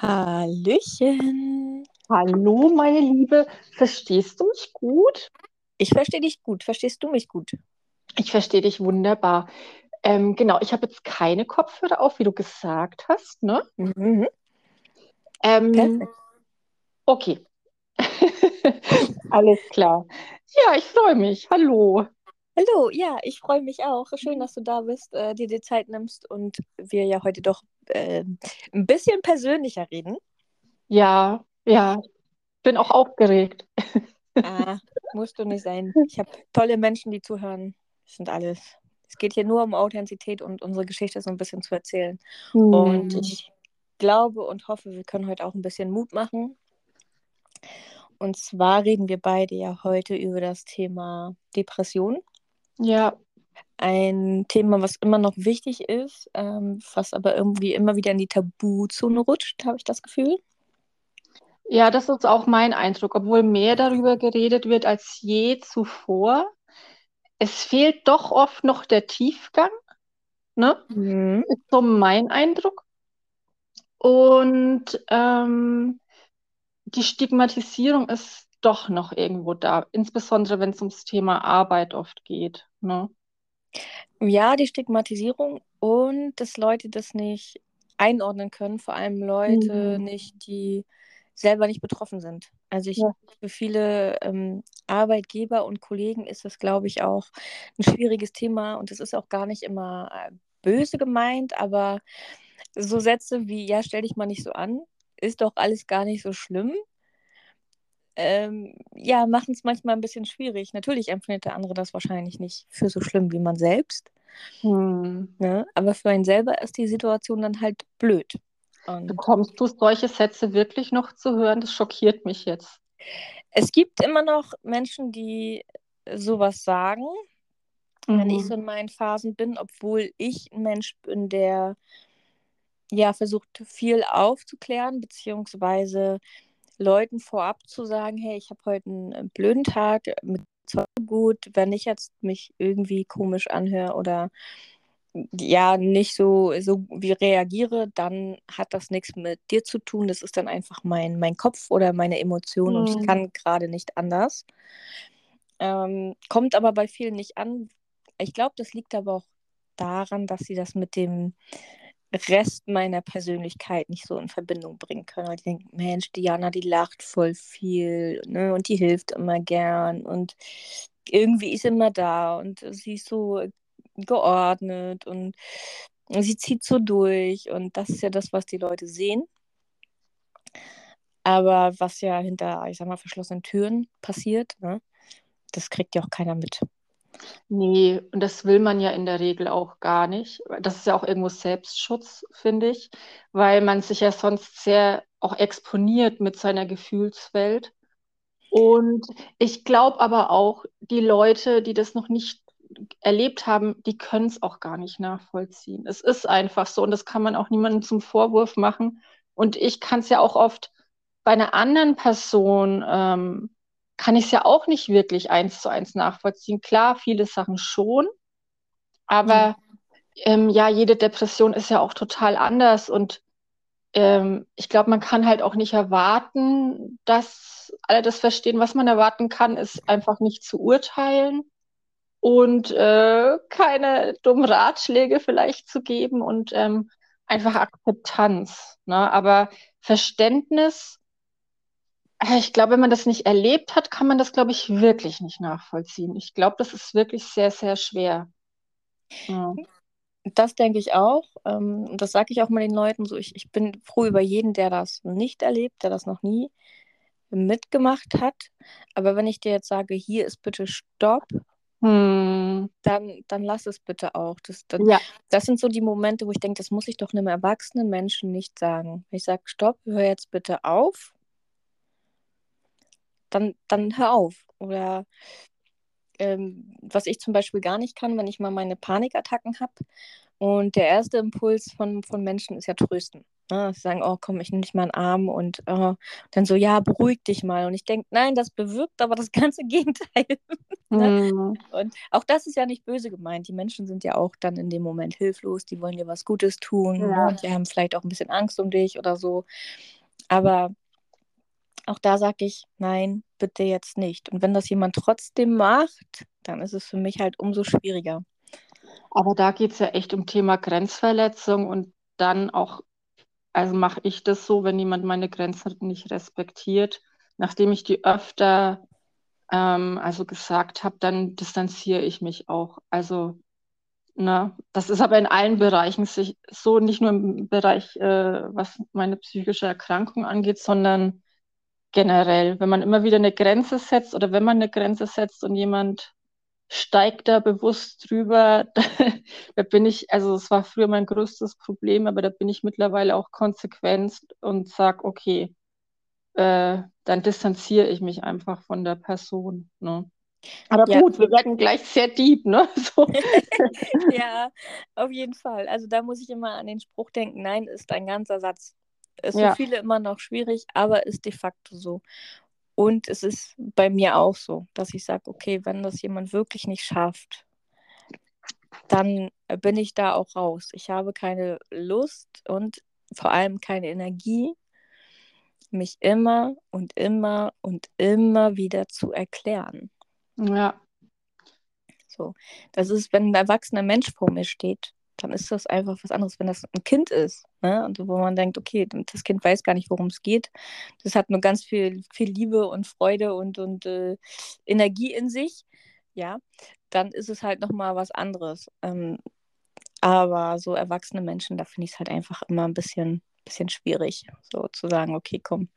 Hallöchen. Hallo, meine Liebe. Verstehst du mich gut? Ich verstehe dich gut. Verstehst du mich gut? Ich verstehe dich wunderbar. Ähm, genau, ich habe jetzt keine Kopfhörer auf, wie du gesagt hast, ne? Mhm. Ähm, Perfekt. okay. Alles klar. Ja, ich freue mich. Hallo. Hallo, ja, ich freue mich auch. Schön, dass du da bist, äh, dir die Zeit nimmst und wir ja heute doch äh, ein bisschen persönlicher reden. Ja, ja. Bin auch aufgeregt. Ah, musst du nicht sein. Ich habe tolle Menschen, die zuhören. Das sind alles. Es geht hier nur um Authentizität und unsere Geschichte so ein bisschen zu erzählen. Und Hm. ich glaube und hoffe, wir können heute auch ein bisschen Mut machen. Und zwar reden wir beide ja heute über das Thema Depression. Ja, Ein Thema, was immer noch wichtig ist, ähm, was aber irgendwie immer wieder in die Tabuzone rutscht, habe ich das Gefühl. ja, das ist auch mein Eindruck, obwohl mehr darüber geredet wird als je zuvor. Es fehlt doch oft noch der Tiefgang, ne? Mhm. Ist so mein Eindruck. Und ähm, die Stigmatisierung ist doch noch irgendwo da, insbesondere wenn es ums Thema Arbeit oft geht. Ne? Ja, die Stigmatisierung und dass Leute das nicht einordnen können, vor allem Leute Mhm. nicht, die selber nicht betroffen sind. Also ich, Ja. für viele ähm, Arbeitgeber und Kollegen ist das, glaube ich, auch ein schwieriges Thema und es ist auch gar nicht immer äh, böse gemeint, aber so Sätze wie, ja, stell dich mal nicht so an, ist doch alles gar nicht so schlimm. Ähm, ja, machen es manchmal ein bisschen schwierig. Natürlich empfindet der andere das wahrscheinlich nicht für so schlimm wie man selbst. Hm. Ne? Aber für einen selber ist die Situation dann halt blöd. Und Bekommst du solche Sätze wirklich noch zu hören? Das schockiert mich jetzt. es gibt immer noch Menschen, die sowas sagen, wenn ich Mhm. so in meinen Phasen bin, obwohl ich ein Mensch bin, der ja versucht, viel aufzuklären, beziehungsweise Leuten vorab zu sagen, hey, ich habe heute einen äh, blöden Tag, mit zwar gut, wenn ich jetzt mich irgendwie komisch anhöre oder ja nicht so, so wie reagiere, dann hat das nichts mit dir zu tun. Das ist dann einfach mein, mein Kopf oder meine Emotion und ich Mhm. kann gerade nicht anders. Ähm, kommt aber bei vielen nicht an. Ich glaube, das liegt aber auch daran, dass sie das mit dem Rest meiner Persönlichkeit nicht so in Verbindung bringen können. Weil die denken, Mensch, Diana, die lacht voll viel ne? und die hilft immer gern und irgendwie ist immer da und sie ist so geordnet und sie zieht so durch und das ist ja das, was die Leute sehen. Aber was ja hinter, ich sag mal, verschlossenen Türen passiert, ne? das kriegt ja auch keiner mit. Nee, und das will man ja in der Regel auch gar nicht. Das ist ja auch irgendwo Selbstschutz, finde ich, weil man sich ja sonst sehr auch exponiert mit seiner Gefühlswelt. Und ich glaube aber auch, die Leute, die das noch nicht erlebt haben, die können es auch gar nicht nachvollziehen. Es ist einfach so und das kann man auch niemandem zum Vorwurf machen. Und ich kann es ja auch oft bei einer anderen Person, ähm, kann ich es ja auch nicht wirklich eins zu eins nachvollziehen. Klar, viele Sachen schon, aber ähm, ja, jede Depression ist ja auch total anders und ähm, ich glaube, man kann halt auch nicht erwarten, dass alle das verstehen. Was man erwarten kann, ist einfach nicht zu urteilen und äh, keine dummen Ratschläge vielleicht zu geben und ähm, einfach Akzeptanz. Ne? Aber Verständnis, ich glaube, wenn man das nicht erlebt hat, kann man das, glaube ich, wirklich nicht nachvollziehen. Ich glaube, das ist wirklich sehr, sehr schwer. Ja. Das denke ich auch. Ähm, das sage ich auch mal den Leuten so. Ich, ich bin froh über jeden, der das nicht erlebt, der das noch nie mitgemacht hat. Aber wenn ich dir jetzt sage, hier ist bitte Stopp, Hm. dann, dann lass es bitte auch. Das, dann, Ja, das sind so die Momente, wo ich denke, das muss ich doch einem erwachsenen Menschen nicht sagen. Ich sage, Stopp, hör jetzt bitte auf, dann, dann hör auf. Oder ähm, was ich zum Beispiel gar nicht kann, wenn ich mal meine Panikattacken habe. Und der erste Impuls von, von Menschen ist ja trösten. Ne? Sie sagen, oh komm, ich nehme dich mal einen Arm und oh. dann so, ja, beruhig dich mal. Und ich denke, nein, das bewirkt aber das ganze Gegenteil. ne? mhm. Und auch das ist ja nicht böse gemeint. Die Menschen sind ja auch dann in dem Moment hilflos, die wollen dir was Gutes tun ja. ne? und die haben vielleicht auch ein bisschen Angst um dich oder so. Aber auch da sage ich, nein, bitte jetzt nicht. Und wenn das jemand trotzdem macht, dann ist es für mich halt umso schwieriger. Aber da geht es ja echt um Thema Grenzverletzung und dann auch, also mache ich das so, wenn jemand meine Grenzen nicht respektiert, nachdem ich die öfter ähm, also gesagt habe, dann distanziere ich mich auch. Also Ne? Das ist aber in allen Bereichen sich so, nicht nur im Bereich, äh, was meine psychische Erkrankung angeht, sondern generell. Wenn man immer wieder eine Grenze setzt oder wenn man eine Grenze setzt und jemand steigt da bewusst drüber, da, da bin ich, also es war früher mein größtes Problem, aber da bin ich mittlerweile auch konsequent und sage, okay, äh, dann distanziere ich mich einfach von der Person. Ne? Aber ja. gut, wir werden gleich sehr deep, ne? So. ja, auf jeden Fall. Also da muss ich immer an den Spruch denken, nein, ist ein ganzer Satz. Ist ja. für viele immer noch schwierig, aber ist de facto so. Und es ist bei mir auch so, dass ich sage, okay, wenn das jemand wirklich nicht schafft, dann bin ich da auch raus. Ich habe keine Lust und vor allem keine Energie, mich immer und immer und immer wieder zu erklären. Ja. So. Das ist, wenn ein erwachsener Mensch vor mir steht, dann ist das einfach was anderes, wenn das ein Kind ist. Ne? Und wo man denkt, okay, das Kind weiß gar nicht, worum es geht. Das hat nur ganz viel, viel Liebe und Freude und, und äh, Energie in sich. Ja, dann ist es halt nochmal was anderes. Ähm, aber so erwachsene Menschen, da finde ich es halt einfach immer ein bisschen, bisschen schwierig, so zu sagen, okay, komm,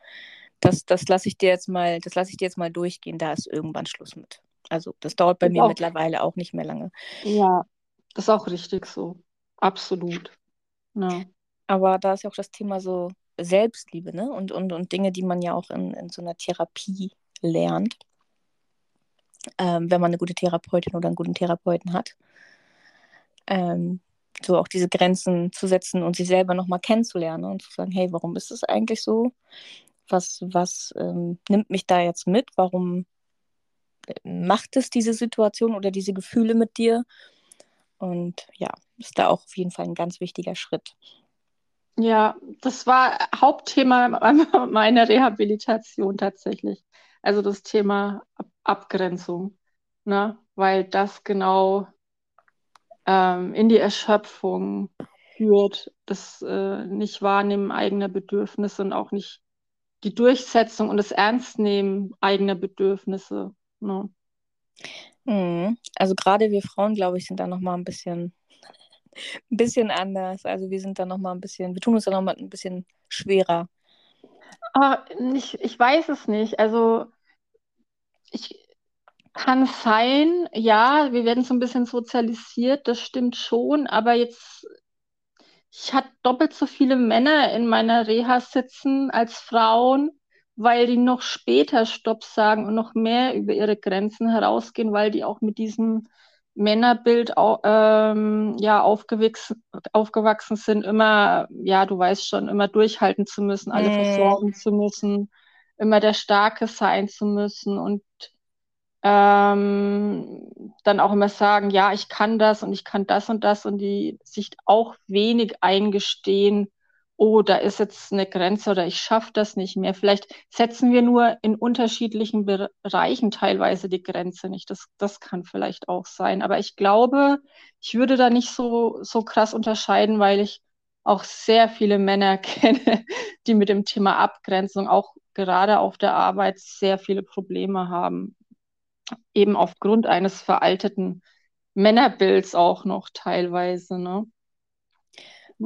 das, das lasse ich dir jetzt mal, das lasse ich dir jetzt mal durchgehen, da ist irgendwann Schluss mit. Also das dauert bei das mir auch, mittlerweile auch nicht mehr lange. Ja, das ist auch richtig so. Absolut. Ja. Aber da ist ja auch das Thema so Selbstliebe, ne? Und, und, und Dinge, die man ja auch in, in so einer Therapie lernt. Ähm, wenn man eine gute Therapeutin oder einen guten Therapeuten hat. Ähm, so auch diese Grenzen zu setzen und sich selber nochmal kennenzulernen und zu sagen, hey, warum ist es eigentlich so? Was, was ähm, nimmt mich da jetzt mit? Warum macht es diese Situation oder diese Gefühle mit dir? Und ja, ist da auch auf jeden Fall ein ganz wichtiger Schritt. Ja, das war Hauptthema meiner Rehabilitation tatsächlich. Also das Thema Abgrenzung, ne? weil das genau ähm, in die Erschöpfung führt, das äh, Nicht-Wahrnehmen eigener Bedürfnisse und auch nicht die Durchsetzung und das Ernstnehmen eigener Bedürfnisse. Ne? Mhm. Also gerade wir Frauen, glaube ich, sind da nochmal ein bisschen, ein bisschen anders. Also wir sind da nochmal ein bisschen, wir tun uns da nochmal ein bisschen schwerer. Aber ich, ich weiß es nicht. Also ich kann sein, ja, wir werden so ein bisschen sozialisiert, das stimmt schon, aber jetzt, ich hatte doppelt so viele Männer in meiner Reha sitzen als Frauen weil die noch später Stopp sagen und noch mehr über ihre Grenzen herausgehen, weil die auch mit diesem Männerbild ähm, ja, aufgewachsen, aufgewachsen sind, immer, ja, du weißt schon, immer durchhalten zu müssen, alle mm. versorgen zu müssen, immer der Starke sein zu müssen und ähm, dann auch immer sagen, ja, ich kann das und ich kann das und das und die sich auch wenig eingestehen, oh, da ist jetzt eine Grenze oder ich schaffe das nicht mehr. Vielleicht setzen wir nur in unterschiedlichen Bereichen teilweise die Grenze nicht. Das, das kann vielleicht auch sein. Aber ich glaube, ich würde da nicht so, so krass unterscheiden, weil ich auch sehr viele Männer kenne, die mit dem Thema Abgrenzung auch gerade auf der Arbeit sehr viele Probleme haben. Eben aufgrund eines veralteten Männerbilds auch noch teilweise. Ne?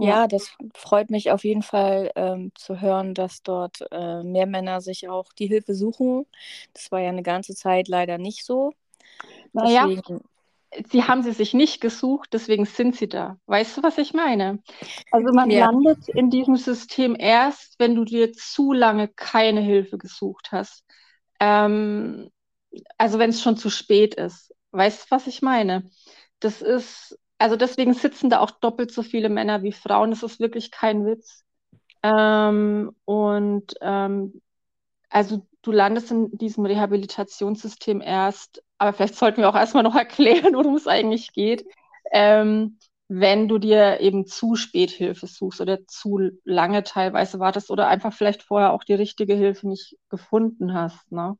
Ja, das freut mich auf jeden Fall ähm, zu hören, dass dort äh, mehr Männer sich auch die Hilfe suchen. Das war ja eine ganze Zeit leider nicht so. Naja, deswegen... sie haben sie sich nicht gesucht, deswegen sind sie da. Weißt du, was ich meine? Also man ja. landet in diesem System erst, wenn du dir zu lange keine Hilfe gesucht hast. Ähm, also wenn es schon zu spät ist. Weißt du, was ich meine? Das ist also deswegen sitzen da auch doppelt so viele Männer wie Frauen. Das ist wirklich kein Witz. Ähm, und ähm, also du landest in diesem Rehabilitationssystem erst, aber vielleicht sollten wir auch erstmal noch erklären, worum es eigentlich geht. Ähm, wenn du dir eben zu spät Hilfe suchst oder zu lange teilweise wartest oder einfach vielleicht vorher auch die richtige Hilfe nicht gefunden hast. Ne?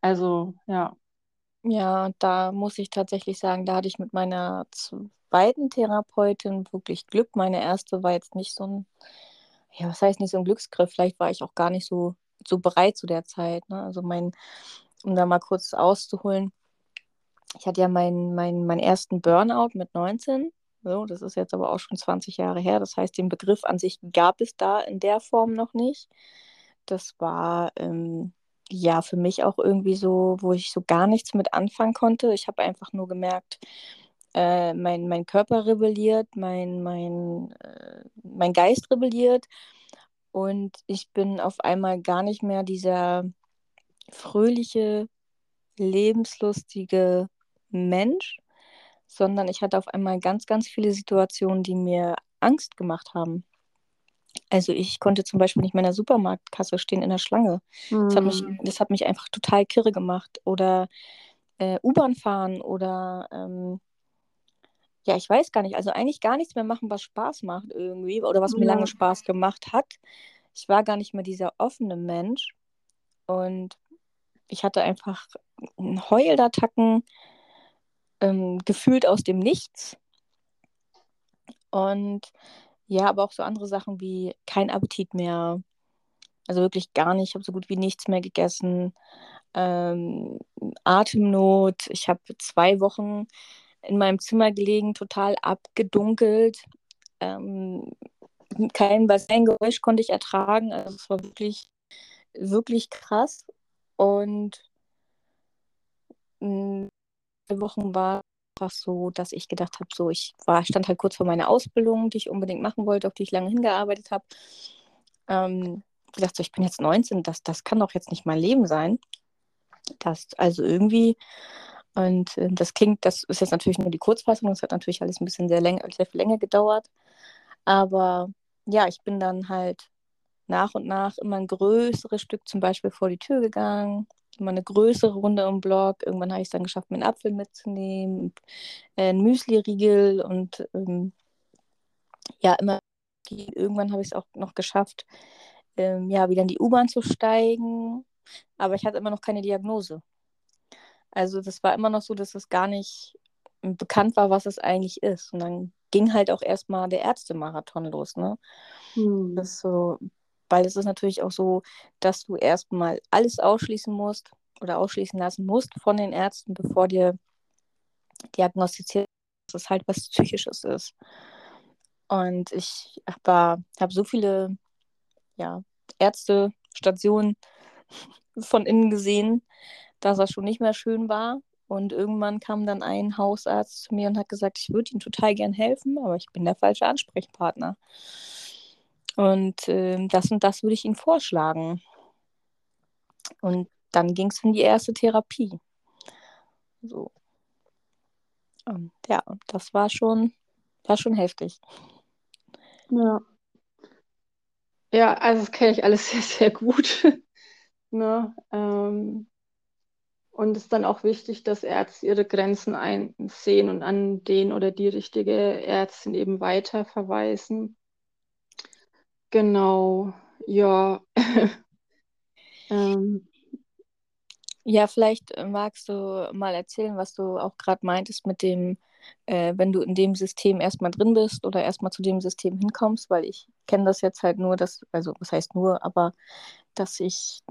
Also, ja. Ja, da muss ich tatsächlich sagen, da hatte ich mit meiner zweiten Therapeutin wirklich Glück. Meine erste war jetzt nicht so ein, ja, was heißt nicht so ein Glücksgriff? Vielleicht war ich auch gar nicht so, so bereit zu der Zeit. Ne? Also mein, um da mal kurz auszuholen, ich hatte ja meinen mein, mein ersten Burnout mit 19 so, das ist jetzt aber auch schon 20 Jahre her. Das heißt, den Begriff an sich gab es da in der Form noch nicht. Das war ähm, ja für mich auch irgendwie so, wo ich so gar nichts mit anfangen konnte. Ich habe einfach nur gemerkt, äh, mein, mein Körper rebelliert, mein, mein, äh, mein Geist rebelliert und ich bin auf einmal gar nicht mehr dieser fröhliche, lebenslustige Mensch, sondern ich hatte auf einmal ganz, ganz viele Situationen, die mir Angst gemacht haben. Also ich konnte zum Beispiel nicht mehr in der Supermarktkasse stehen in der Schlange. Mm. Das, hat mich, hm. das hat mich einfach total kirre gemacht. Oder äh, U-Bahn fahren oder ähm, ja, ich weiß gar nicht. Also eigentlich gar nichts mehr machen, was Spaß macht irgendwie oder was ja. mir lange Spaß gemacht hat. Ich war gar nicht mehr dieser offene Mensch und ich hatte einfach Heulattacken ähm, gefühlt aus dem Nichts. Und ja, aber auch so andere Sachen wie kein Appetit mehr. Also wirklich gar nicht. Ich habe so gut wie nichts mehr gegessen. Ähm, Atemnot. Ich habe zwei Wochen in meinem Zimmer gelegen, total abgedunkelt. Ähm, kein Bassengeräusch konnte ich ertragen. Also es war wirklich, wirklich krass. Und mh, mm, Wochen war einfach so, dass ich gedacht habe, so ich war, stand halt kurz vor meiner Ausbildung, die ich unbedingt machen wollte, auf die ich lange hingearbeitet habe. Ähm, gedacht, so, ich bin jetzt 19, das, das kann doch jetzt nicht mein Leben sein. Das, also irgendwie, und äh, das klingt, das ist jetzt natürlich nur die Kurzfassung, das hat natürlich alles ein bisschen sehr, sehr viel länger gedauert. Aber ja, ich bin dann halt nach und nach immer ein größeres Stück zum Beispiel vor die Tür gegangen, immer eine größere Runde im Blog. Irgendwann habe ich es dann geschafft, mir einen Apfel mitzunehmen, äh, ein Müsli-Riegel und ähm, ja, immer. Irgendwann habe ich es auch noch geschafft, ähm, ja, wieder in die U-Bahn zu steigen. Aber ich hatte immer noch keine Diagnose. Also das war immer noch so, dass es gar nicht bekannt war, was es eigentlich ist. Und dann ging halt auch erstmal der Ärztemarathon los, ne? Hm. Das so weil es ist natürlich auch so, dass du erstmal alles ausschließen musst oder ausschließen lassen musst von den Ärzten, bevor dir diagnostiziert, dass es halt was Psychisches ist. Und ich habe hab so viele ja, Ärztestationen von innen gesehen, dass das schon nicht mehr schön war. Und irgendwann kam dann ein Hausarzt zu mir und hat gesagt, ich würde ihm total gern helfen, aber ich bin der falsche Ansprechpartner. Und äh, das und das würde ich Ihnen vorschlagen. Und dann ging es in die erste Therapie. So. Und ja, das war schon, war schon heftig. Ja. Ja, also das kenne ich alles sehr, sehr gut. ne? Ähm, und es ist dann auch wichtig, dass Ärzte ihre Grenzen einsehen und an den oder die richtige Ärztin eben weiter verweisen. Genau, ja. ähm. Ja, vielleicht magst du mal erzählen, was du auch gerade meintest mit dem, äh, wenn du in dem System erstmal drin bist oder erstmal zu dem System hinkommst, weil ich kenne das jetzt halt nur, dass, also was heißt nur, aber dass ich,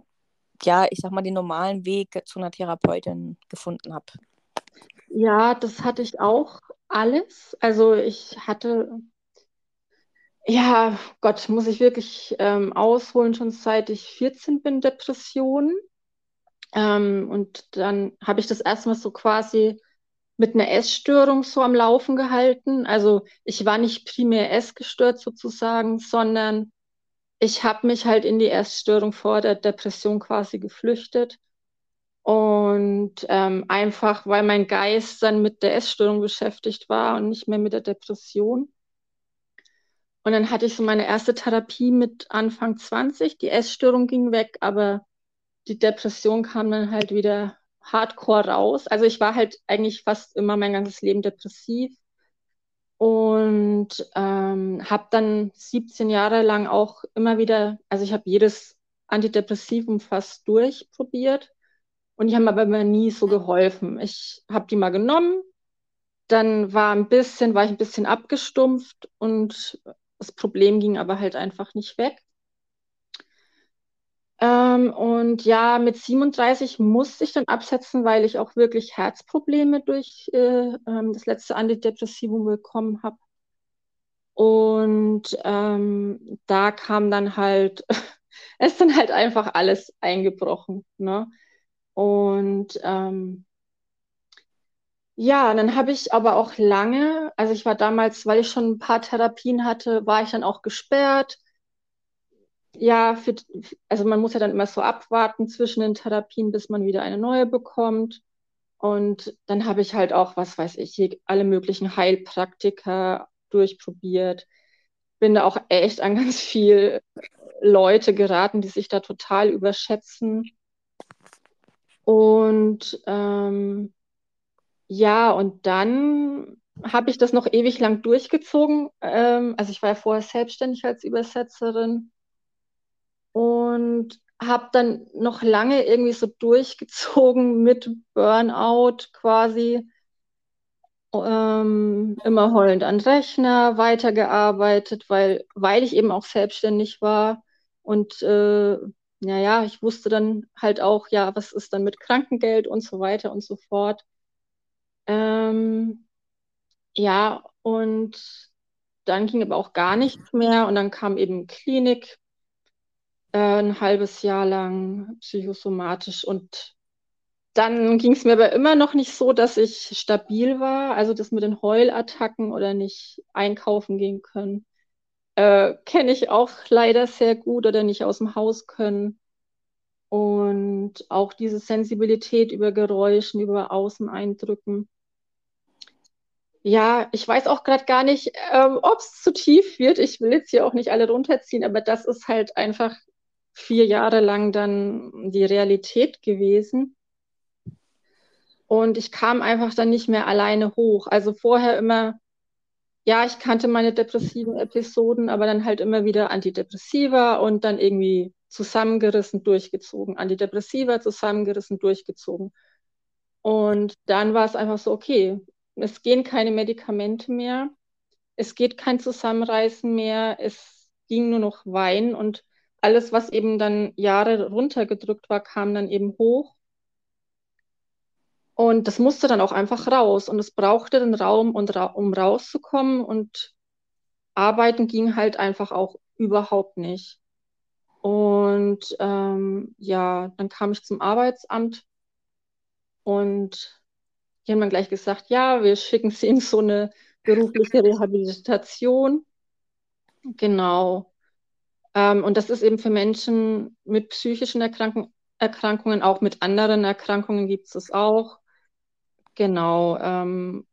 ja, ich sag mal, den normalen Weg zu einer Therapeutin gefunden habe. Ja, das hatte ich auch alles. Also ich hatte ja, Gott, muss ich wirklich ähm, ausholen, schon seit ich 14 bin, Depressionen. Ähm, und dann habe ich das erstmal so quasi mit einer Essstörung so am Laufen gehalten. Also ich war nicht primär essgestört sozusagen, sondern ich habe mich halt in die Essstörung vor der Depression quasi geflüchtet. Und ähm, einfach, weil mein Geist dann mit der Essstörung beschäftigt war und nicht mehr mit der Depression. Und dann hatte ich so meine erste Therapie mit Anfang 20. Die Essstörung ging weg, aber die Depression kam dann halt wieder hardcore raus. Also ich war halt eigentlich fast immer mein ganzes Leben depressiv und ähm, habe dann 17 Jahre lang auch immer wieder, also ich habe jedes Antidepressivum fast durchprobiert und die haben aber immer nie so geholfen. Ich habe die mal genommen, dann war ein bisschen, war ich ein bisschen abgestumpft und das Problem ging aber halt einfach nicht weg. Ähm, und ja, mit 37 musste ich dann absetzen, weil ich auch wirklich Herzprobleme durch äh, ähm, das letzte Antidepressivum bekommen habe. Und ähm, da kam dann halt, es ist dann halt einfach alles eingebrochen. Ne? Und ähm, ja, dann habe ich aber auch lange, also ich war damals, weil ich schon ein paar Therapien hatte, war ich dann auch gesperrt ja, für, also man muss ja dann immer so abwarten zwischen den Therapien, bis man wieder eine neue bekommt. Und dann habe ich halt auch, was weiß ich, alle möglichen Heilpraktiker durchprobiert. Bin da auch echt an ganz viel Leute geraten, die sich da total überschätzen. Und ähm, ja, und dann habe ich das noch ewig lang durchgezogen. Ähm, also ich war ja vorher selbstständig als Übersetzerin und habe dann noch lange irgendwie so durchgezogen mit Burnout quasi. Ähm, immer heulend an Rechner weitergearbeitet, weil, weil ich eben auch selbstständig war. Und äh, naja, ich wusste dann halt auch, ja, was ist dann mit Krankengeld und so weiter und so fort. Ähm, ja, und dann ging aber auch gar nichts mehr und dann kam eben Klinik ein halbes Jahr lang psychosomatisch und dann ging es mir aber immer noch nicht so, dass ich stabil war. Also das mit den Heulattacken oder nicht einkaufen gehen können, äh, kenne ich auch leider sehr gut oder nicht aus dem Haus können. Und auch diese Sensibilität über Geräuschen, über Außeneindrücken. Ja, ich weiß auch gerade gar nicht, ähm, ob es zu tief wird. Ich will jetzt hier auch nicht alle runterziehen, aber das ist halt einfach vier Jahre lang dann die Realität gewesen. Und ich kam einfach dann nicht mehr alleine hoch. Also vorher immer, ja, ich kannte meine depressiven Episoden, aber dann halt immer wieder Antidepressiva und dann irgendwie zusammengerissen, durchgezogen. Antidepressiva zusammengerissen, durchgezogen. Und dann war es einfach so, okay, es gehen keine Medikamente mehr, es geht kein Zusammenreißen mehr, es ging nur noch Wein und alles, was eben dann Jahre runtergedrückt war, kam dann eben hoch. Und das musste dann auch einfach raus. Und es brauchte den Raum, und ra um rauszukommen. Und arbeiten ging halt einfach auch überhaupt nicht. Und ähm, ja, dann kam ich zum Arbeitsamt und die haben dann gleich gesagt, ja, wir schicken Sie in so eine berufliche Rehabilitation. Genau. Ähm, und das ist eben für Menschen mit psychischen Erkrankung, Erkrankungen, auch mit anderen Erkrankungen gibt es auch. Genau. Ähm,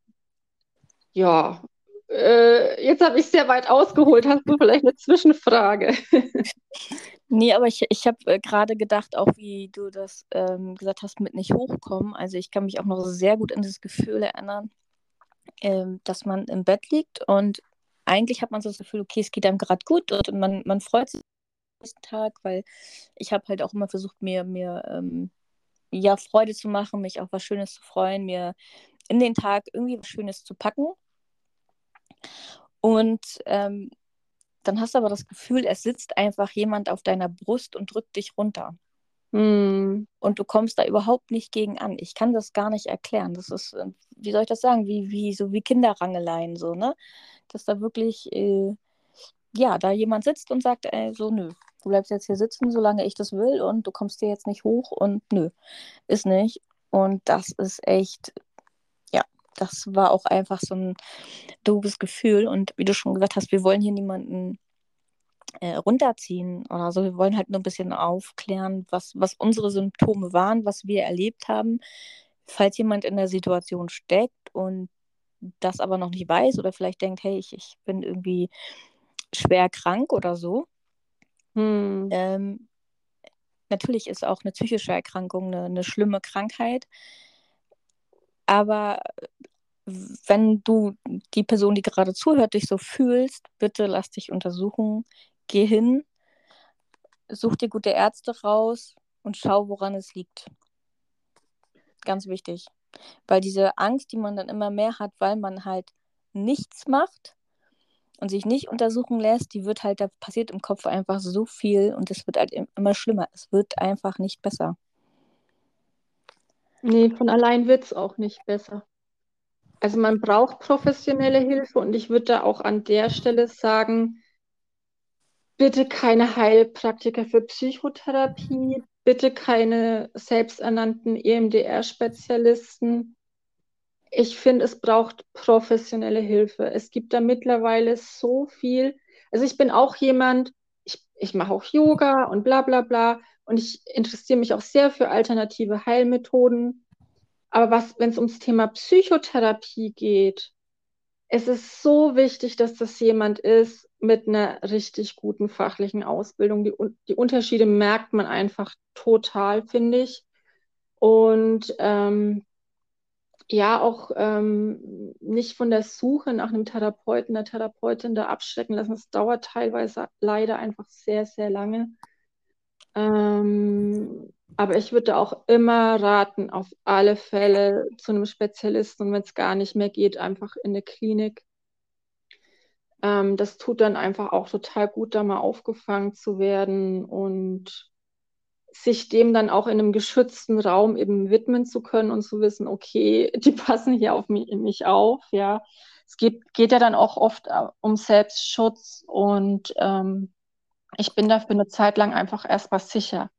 ja, äh, jetzt habe ich sehr weit ausgeholt. Hast du vielleicht eine Zwischenfrage? nee, aber ich, ich habe äh, gerade gedacht, auch wie du das ähm, gesagt hast, mit nicht hochkommen. Also ich kann mich auch noch sehr gut an das Gefühl erinnern, ähm, dass man im Bett liegt und eigentlich hat man so das Gefühl, okay, es geht einem gerade gut und man, man freut sich nächsten Tag, weil ich habe halt auch immer versucht, mir, mir ähm, ja, Freude zu machen, mich auf was Schönes zu freuen, mir in den Tag irgendwie was Schönes zu packen. Und ähm, dann hast du aber das Gefühl, es sitzt einfach jemand auf deiner Brust und drückt dich runter. Mm. Und du kommst da überhaupt nicht gegen an. Ich kann das gar nicht erklären. Das ist, äh, wie soll ich das sagen, wie, wie so wie Kinderrangeleien, so, ne? dass da wirklich, äh, ja, da jemand sitzt und sagt, ey, so, nö, du bleibst jetzt hier sitzen, solange ich das will und du kommst hier jetzt nicht hoch und nö, ist nicht. Und das ist echt, ja, das war auch einfach so ein doofes Gefühl. Und wie du schon gesagt hast, wir wollen hier niemanden äh, runterziehen oder so. Wir wollen halt nur ein bisschen aufklären, was, was unsere Symptome waren, was wir erlebt haben. Falls jemand in der Situation steckt und das aber noch nicht weiß oder vielleicht denkt, hey, ich, ich bin irgendwie schwer krank oder so. Hm. Ähm, natürlich ist auch eine psychische Erkrankung eine, eine schlimme Krankheit. Aber wenn du die Person, die gerade zuhört, dich so fühlst, bitte lass dich untersuchen. Geh hin, such dir gute Ärzte raus und schau, woran es liegt. Ganz wichtig. Weil diese Angst, die man dann immer mehr hat, weil man halt nichts macht und sich nicht untersuchen lässt, die wird halt, da passiert im Kopf einfach so viel und es wird halt immer schlimmer. Es wird einfach nicht besser. Nee, von allein wird es auch nicht besser. Also man braucht professionelle Hilfe und ich würde da auch an der Stelle sagen, bitte keine Heilpraktiker für Psychotherapie, bitte keine selbsternannten EMDR-Spezialisten. Ich finde, es braucht professionelle Hilfe. Es gibt da mittlerweile so viel. Also ich bin auch jemand, ich, ich mache auch Yoga und bla bla bla und ich interessiere mich auch sehr für alternative Heilmethoden. Aber wenn es ums Thema Psychotherapie geht, es ist so wichtig, dass das jemand ist mit einer richtig guten fachlichen Ausbildung. Die, die Unterschiede merkt man einfach total, finde ich. Und ähm, ja, auch ähm, nicht von der Suche nach einem Therapeuten, einer Therapeutin da abschrecken lassen. Das dauert teilweise leider einfach sehr, sehr lange. Ähm, aber ich würde auch immer raten, auf alle Fälle zu einem Spezialisten und wenn es gar nicht mehr geht, einfach in eine Klinik. Ähm, das tut dann einfach auch total gut, da mal aufgefangen zu werden und sich dem dann auch in einem geschützten Raum eben widmen zu können und zu wissen, okay, die passen hier auf mich, mich auf, ja. Es geht, geht ja dann auch oft äh, um Selbstschutz und ähm, ich bin dafür eine Zeit lang einfach erstmal sicher.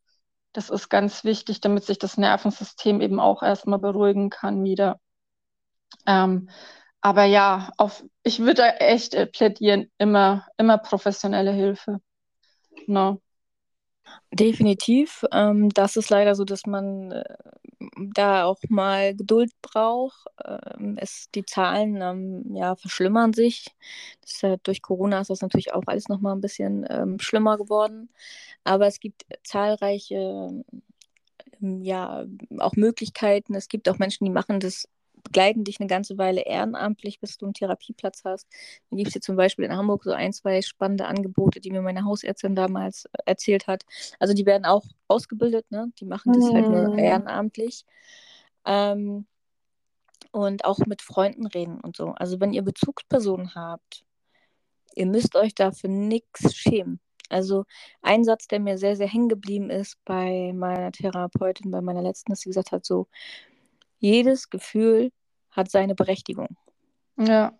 Das ist ganz wichtig, damit sich das Nervensystem eben auch erstmal beruhigen kann wieder. Ähm, aber ja, auf, ich würde echt äh, plädieren, immer, immer professionelle Hilfe. No. Definitiv. Ähm, das ist leider so, dass man äh, da auch mal Geduld braucht. Ähm, es, die Zahlen ähm, ja, verschlimmern sich. Das, äh, durch Corona ist das natürlich auch alles nochmal ein bisschen ähm, schlimmer geworden. Aber es gibt zahlreiche ähm, ja, auch Möglichkeiten. Es gibt auch Menschen, die machen das begleiten dich eine ganze Weile ehrenamtlich, bis du einen Therapieplatz hast. Dann gibt es hier zum Beispiel in Hamburg so ein, zwei spannende Angebote, die mir meine Hausärztin damals erzählt hat. Also die werden auch ausgebildet, ne? Die machen das mhm. halt nur mhm. ehrenamtlich. Ähm, und auch mit Freunden reden und so. Also wenn ihr Bezugspersonen habt, ihr müsst euch dafür nichts schämen. Also ein Satz, der mir sehr, sehr hängen geblieben ist bei meiner Therapeutin, bei meiner letzten, dass sie gesagt hat, so, jedes Gefühl hat seine Berechtigung. Ja.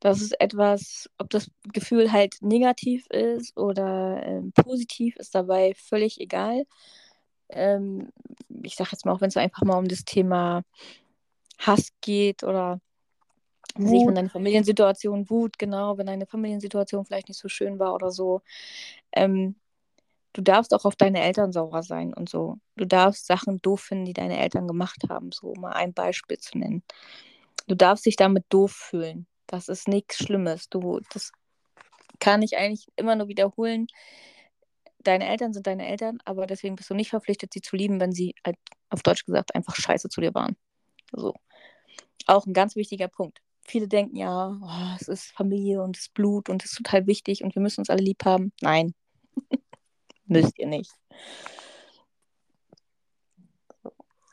Das ist etwas, ob das Gefühl halt negativ ist oder ähm, positiv, ist dabei völlig egal. Ähm, ich sage jetzt mal, auch wenn es einfach mal um das Thema Hass geht oder Wut. sich von deiner Familiensituation, Wut, genau, wenn deine Familiensituation vielleicht nicht so schön war oder so. Ähm, du darfst auch auf deine Eltern sauer sein und so. Du darfst Sachen doof finden, die deine Eltern gemacht haben, so um mal ein Beispiel zu nennen. Du darfst dich damit doof fühlen. Das ist nichts Schlimmes. Du, das kann ich eigentlich immer nur wiederholen. Deine Eltern sind deine Eltern, aber deswegen bist du nicht verpflichtet, sie zu lieben, wenn sie halt, auf Deutsch gesagt einfach scheiße zu dir waren. So. Auch ein ganz wichtiger Punkt. Viele denken ja, oh, es ist Familie und es ist Blut und es ist total wichtig und wir müssen uns alle lieb haben. Nein, müsst ihr nicht.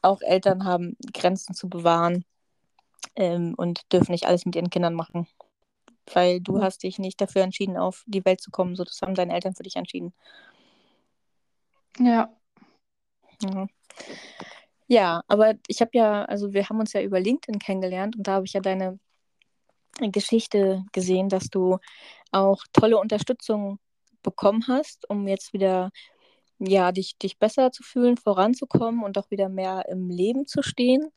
Auch Eltern haben Grenzen zu bewahren ähm, und dürfen nicht alles mit ihren Kindern machen. Weil du hast dich nicht dafür entschieden, auf die Welt zu kommen. So, das haben deine Eltern für dich entschieden. Ja. Ja, ja aber ich habe ja, also wir haben uns ja über LinkedIn kennengelernt und da habe ich ja deine Geschichte gesehen, dass du auch tolle Unterstützung bekommen hast, um jetzt wieder ja, dich, dich besser zu fühlen, voranzukommen und auch wieder mehr im Leben zu stehen.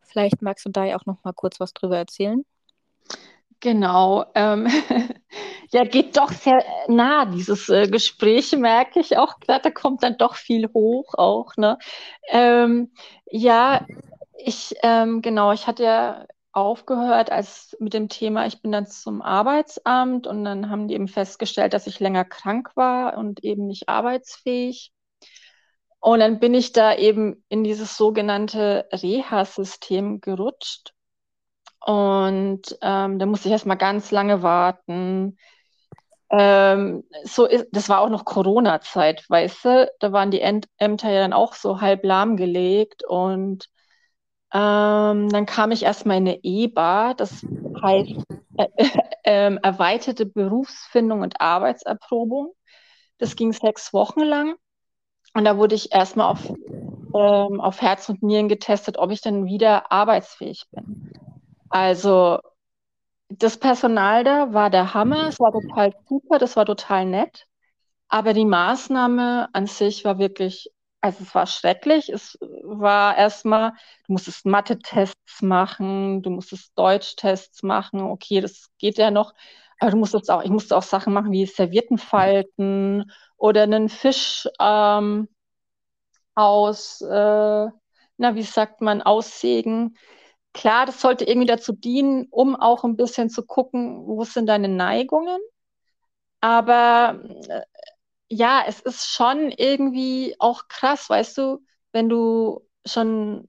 Vielleicht magst du da ja auch noch mal kurz was drüber erzählen. Genau. Ähm, ja, geht doch sehr nah, dieses äh, Gespräch, merke ich auch. Da kommt dann doch viel hoch auch. Ne? Ähm, ja, ich, ähm, genau, ich hatte ja aufgehört als mit dem Thema, ich bin dann zum Arbeitsamt und dann haben die eben festgestellt, dass ich länger krank war und eben nicht arbeitsfähig. Und dann bin ich da eben in dieses sogenannte Reha-System gerutscht. Und ähm, da musste ich erst mal ganz lange warten. Ähm, so ist, das war auch noch Corona-Zeit, weißt du? Da waren die Ämter ja dann auch so halb lahmgelegt und ähm, dann kam ich erstmal in eine EBA, das heißt äh, äh, erweiterte Berufsfindung und Arbeitserprobung. Das ging sechs Wochen lang und da wurde ich erstmal auf, ähm, auf Herz und Nieren getestet, ob ich dann wieder arbeitsfähig bin. Also das Personal da war der Hammer, es war total super, das war total nett. Aber die Maßnahme an sich war wirklich, also es war schrecklich. Es war erstmal, du musstest Mathe-Tests machen, du musstest Deutsch-Tests machen, okay, das geht ja noch. Aber du musstest auch, ich musste auch Sachen machen wie Servietten falten oder einen Fisch ähm, aus, äh, na, wie sagt man, aussägen klar, das sollte irgendwie dazu dienen, um auch ein bisschen zu gucken, wo sind deine Neigungen. Aber äh, ja, es ist schon irgendwie auch krass, weißt du, wenn du schon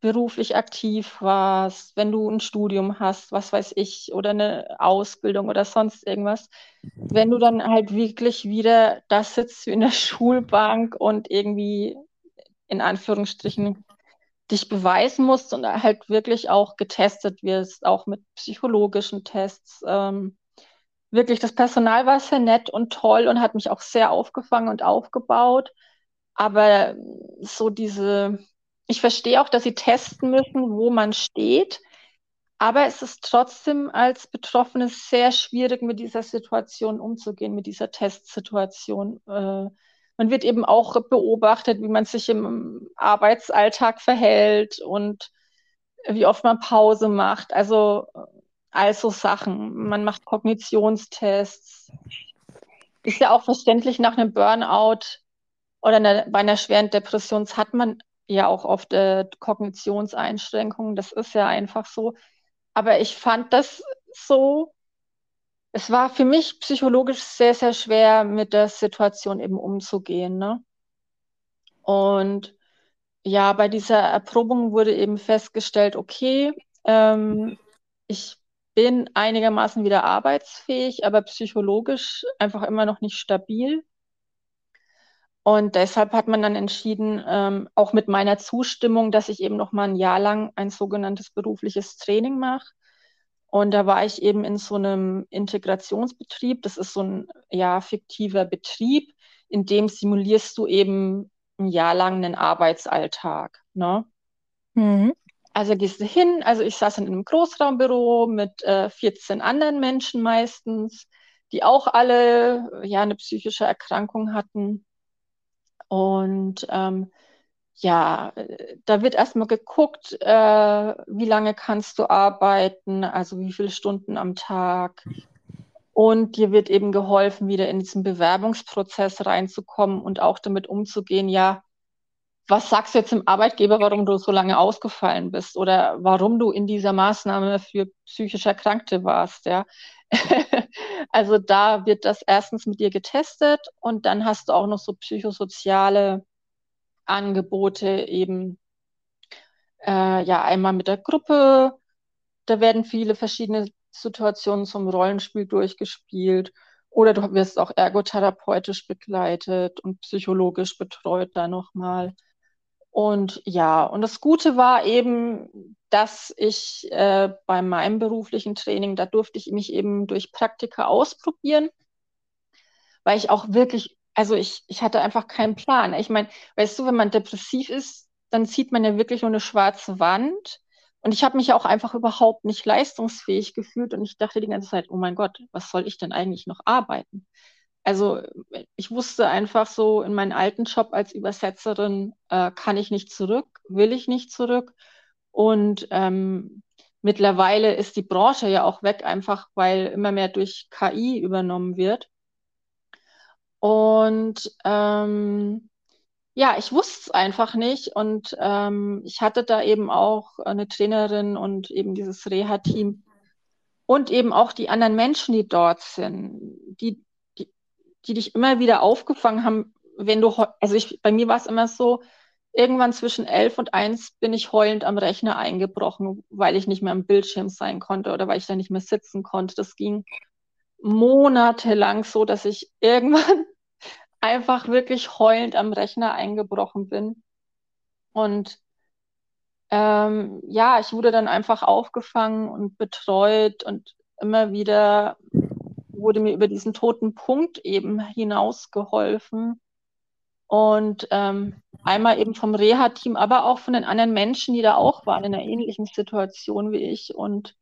beruflich aktiv warst, wenn du ein Studium hast, was weiß ich, oder eine Ausbildung oder sonst irgendwas, wenn du dann halt wirklich wieder da sitzt wie in der Schulbank und irgendwie in Anführungsstrichen dich beweisen musst und halt wirklich auch getestet wirst, auch mit psychologischen Tests. Ähm, wirklich, das Personal war sehr nett und toll und hat mich auch sehr aufgefangen und aufgebaut. Aber so diese, ich verstehe auch, dass sie testen müssen, wo man steht. Aber es ist trotzdem als Betroffene sehr schwierig, mit dieser Situation umzugehen, mit dieser Testsituation. Äh, man wird eben auch beobachtet, wie man sich im Arbeitsalltag verhält und wie oft man Pause macht. Also all so Sachen. Man macht Kognitionstests. Ist ja auch verständlich nach einem Burnout oder eine, bei einer schweren Depression hat man ja auch oft äh, Kognitionseinschränkungen. Das ist ja einfach so. Aber ich fand das so es war für mich psychologisch sehr, sehr schwer, mit der Situation eben umzugehen. Ne? Und ja, bei dieser Erprobung wurde eben festgestellt, okay, ähm, ich bin einigermaßen wieder arbeitsfähig, aber psychologisch einfach immer noch nicht stabil. Und deshalb hat man dann entschieden, ähm, auch mit meiner Zustimmung, dass ich eben noch mal ein Jahr lang ein sogenanntes berufliches Training mache und da war ich eben in so einem Integrationsbetrieb. Das ist so ein ja, fiktiver Betrieb, in dem simulierst du eben ein Jahr lang einen Arbeitsalltag. Ne? Mhm. Also gehst du hin, also ich saß in einem Großraumbüro mit äh, 14 anderen Menschen meistens, die auch alle ja eine psychische Erkrankung hatten. Und ähm, ja, da wird erstmal geguckt, äh, wie lange kannst du arbeiten, also wie viele Stunden am Tag. Und dir wird eben geholfen, wieder in diesen Bewerbungsprozess reinzukommen und auch damit umzugehen, ja, was sagst du jetzt dem Arbeitgeber, warum du so lange ausgefallen bist oder warum du in dieser Maßnahme für psychisch Erkrankte warst, ja. also da wird das erstens mit dir getestet und dann hast du auch noch so psychosoziale Angebote eben äh, ja einmal mit der Gruppe. Da werden viele verschiedene Situationen zum Rollenspiel durchgespielt. Oder du wirst auch ergotherapeutisch begleitet und psychologisch betreut da nochmal. Und ja, und das Gute war eben, dass ich äh, bei meinem beruflichen Training, da durfte ich mich eben durch Praktika ausprobieren, weil ich auch wirklich also ich, ich hatte einfach keinen Plan. Ich meine, weißt du, wenn man depressiv ist, dann sieht man ja wirklich nur eine schwarze Wand. Und ich habe mich auch einfach überhaupt nicht leistungsfähig gefühlt und ich dachte die ganze Zeit, oh mein Gott, was soll ich denn eigentlich noch arbeiten? Also ich wusste einfach so, in meinen alten Job als Übersetzerin äh, kann ich nicht zurück, will ich nicht zurück. Und ähm, mittlerweile ist die Branche ja auch weg, einfach weil immer mehr durch KI übernommen wird. Und ähm, ja, ich wusste es einfach nicht und ähm, ich hatte da eben auch eine Trainerin und eben dieses Reha-Team und eben auch die anderen Menschen, die dort sind, die, die, dich immer wieder aufgefangen haben, wenn du, also ich, bei mir war es immer so, irgendwann zwischen elf und eins bin ich heulend am Rechner eingebrochen, weil ich nicht mehr am Bildschirm sein konnte oder weil ich da nicht mehr sitzen konnte. Das ging monatelang so, dass ich irgendwann einfach wirklich heulend am Rechner eingebrochen bin. Und ähm, ja, ich wurde dann einfach aufgefangen und betreut und immer wieder wurde mir über diesen toten Punkt eben hinausgeholfen. Und ähm, einmal eben vom Reha-Team, aber auch von den anderen Menschen, die da auch waren in einer ähnlichen Situation wie ich. Und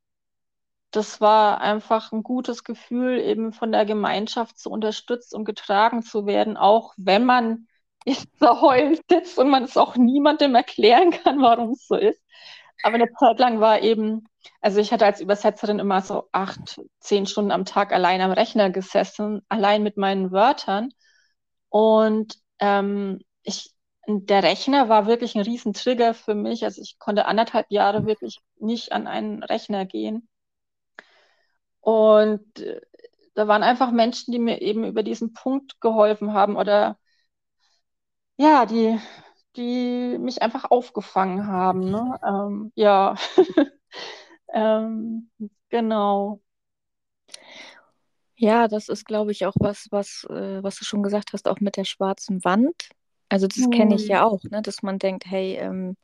das war einfach ein gutes Gefühl, eben von der Gemeinschaft so unterstützt und getragen zu werden, auch wenn man heulend sitzt und man es auch niemandem erklären kann, warum es so ist. Aber eine Zeit lang war eben, also ich hatte als Übersetzerin immer so acht, zehn Stunden am Tag allein am Rechner gesessen, allein mit meinen Wörtern. Und ähm, ich, der Rechner war wirklich ein Riesentrigger für mich. Also ich konnte anderthalb Jahre wirklich nicht an einen Rechner gehen. Und äh, da waren einfach Menschen, die mir eben über diesen Punkt geholfen haben oder ja, die, die mich einfach aufgefangen haben. Ne? Ähm, ja, ähm, genau. Ja, das ist, glaube ich, auch was, was, äh, was du schon gesagt hast, auch mit der schwarzen Wand. Also das kenne ich ja Hm. auch, ne? Dass man denkt, hey, ähm,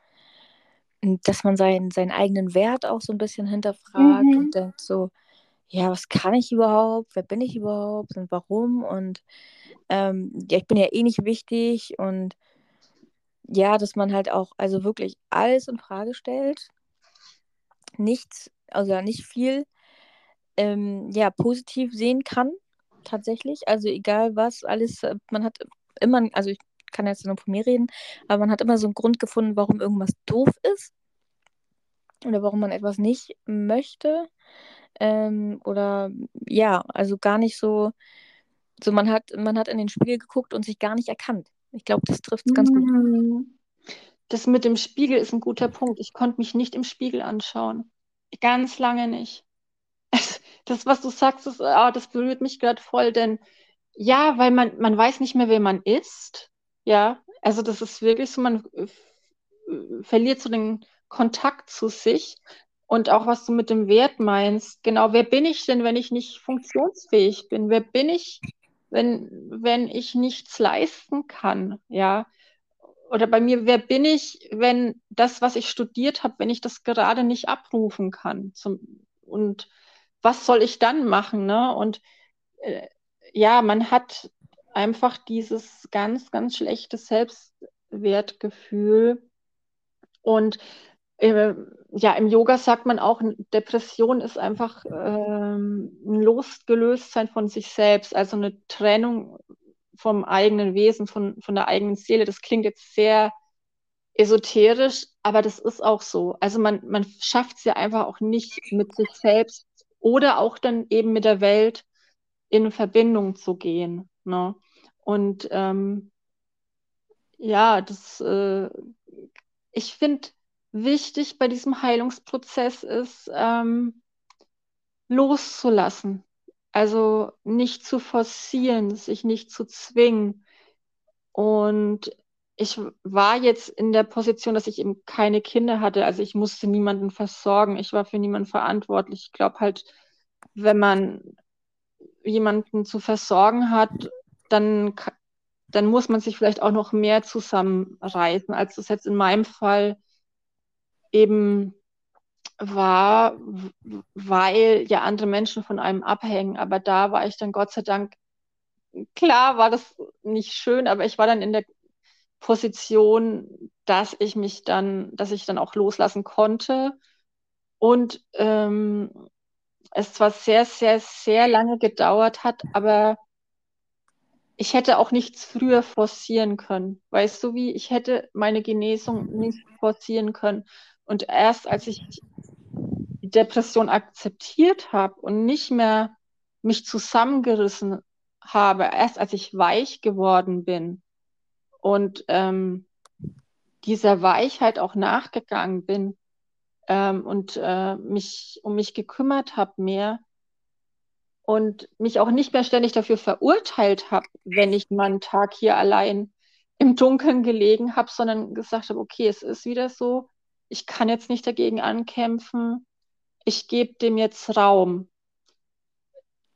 dass man seinen, seinen eigenen Wert auch so ein bisschen hinterfragt und Mhm. denkt so, ja, was kann ich überhaupt? Wer bin ich überhaupt und warum? Und ähm, ja, ich bin ja eh nicht wichtig und ja, dass man halt auch, also wirklich alles in Frage stellt, nichts, also nicht viel, ähm, ja, positiv sehen kann, tatsächlich. Also egal was, alles, äh, man hat immer, also ich kann jetzt nur von mir reden, aber man hat immer so einen Grund gefunden, warum irgendwas doof ist oder warum man etwas nicht möchte. Ähm, oder ja, also gar nicht so, so man hat, man hat in den Spiegel geguckt und sich gar nicht erkannt. Ich glaube, das trifft es ganz gut. Das mit dem Spiegel ist ein guter Punkt. Ich konnte mich nicht im Spiegel anschauen. Ganz lange nicht. Das, was du sagst, das, ah, das berührt mich gerade voll, denn ja, weil man, man weiß nicht mehr, wer man ist. Ja, also das ist wirklich so, man äh, verliert so den Kontakt zu sich und auch was du mit dem Wert meinst. Genau, wer bin ich denn, wenn ich nicht funktionsfähig bin? Wer bin ich, wenn, wenn ich nichts leisten kann? Ja, oder bei mir, wer bin ich, wenn das, was ich studiert habe, wenn ich das gerade nicht abrufen kann? Zum, und was soll ich dann machen? Ne? Und äh, ja, man hat einfach dieses ganz, ganz schlechte Selbstwertgefühl. Und äh, ja, im Yoga sagt man auch, Depression ist einfach ähm, ein Losgelöstsein von sich selbst, also eine Trennung vom eigenen Wesen, von, von der eigenen Seele. Das klingt jetzt sehr esoterisch, aber das ist auch so. Also man, man schafft es ja einfach auch nicht mit sich selbst oder auch dann eben mit der Welt in Verbindung zu gehen. Ne? Und ähm, ja, das, äh, ich finde wichtig bei diesem Heilungsprozess ist, ähm, loszulassen. Also nicht zu forcieren, sich nicht zu zwingen. Und ich war jetzt in der Position, dass ich eben keine Kinder hatte. Also ich musste niemanden versorgen. Ich war für niemanden verantwortlich. Ich glaube halt, wenn man jemanden zu versorgen hat, dann, dann muss man sich vielleicht auch noch mehr zusammenreißen, als das jetzt in meinem Fall eben war, weil ja andere Menschen von einem abhängen. Aber da war ich dann Gott sei Dank, klar war das nicht schön, aber ich war dann in der Position, dass ich mich dann, dass ich dann auch loslassen konnte. Und ähm, es zwar sehr, sehr, sehr lange gedauert hat, aber ich hätte auch nichts früher forcieren können. Weißt du wie? Ich hätte meine Genesung nicht forcieren können. Und erst als ich Depression akzeptiert habe und nicht mehr mich zusammengerissen habe, erst als ich weich geworden bin. Und ähm, dieser Weichheit auch nachgegangen bin ähm, und äh, mich um mich gekümmert habe mehr und mich auch nicht mehr ständig dafür verurteilt habe, wenn ich mal einen Tag hier allein im Dunkeln gelegen habe, sondern gesagt habe, okay, es ist wieder so, ich kann jetzt nicht dagegen ankämpfen, ich gebe dem jetzt Raum.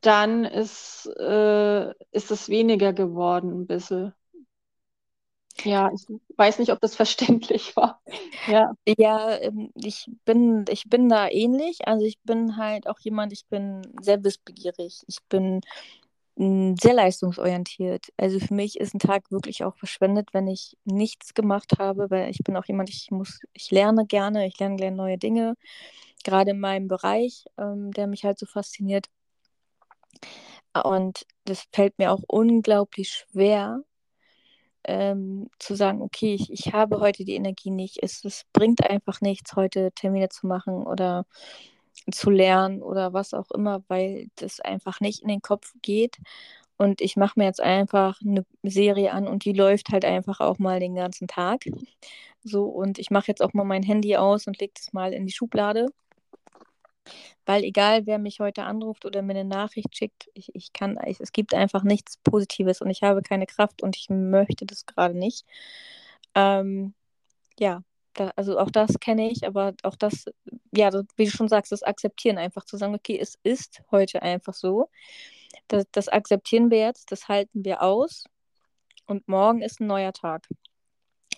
Dann ist, äh, ist es weniger geworden ein bisschen. Ja, ich weiß nicht, ob das verständlich war. Ja, Ja, ähm, ich bin, ich bin da ähnlich. Also ich bin halt auch jemand, ich bin sehr wissbegierig. Ich bin mm, sehr leistungsorientiert. Also für mich ist ein Tag wirklich auch verschwendet, wenn ich nichts gemacht habe, weil ich bin auch jemand, ich muss, ich lerne gerne, ich lerne gerne neue Dinge, gerade in meinem Bereich, ähm, der mich halt so fasziniert. Und das fällt mir auch unglaublich schwer, ähm, zu sagen, okay, ich, ich habe heute die Energie nicht. Es, es bringt einfach nichts, heute Termine zu machen oder zu lernen oder was auch immer, weil das einfach nicht in den Kopf geht. Und ich mache mir jetzt einfach eine Serie an und die läuft halt einfach auch mal den ganzen Tag. So, und ich mache jetzt auch mal mein Handy aus und lege das mal in die Schublade. Weil egal, wer mich heute anruft oder mir eine Nachricht schickt, ich, ich kann, ich, es gibt einfach nichts Positives und ich habe keine Kraft und ich möchte das gerade nicht. Ähm, ja, da, also auch das kenne ich, aber auch das, ja, das, wie du schon sagst, das Akzeptieren einfach zu sagen, okay, es ist heute einfach so. Das, das akzeptieren wir jetzt, das halten wir aus und morgen ist ein neuer Tag.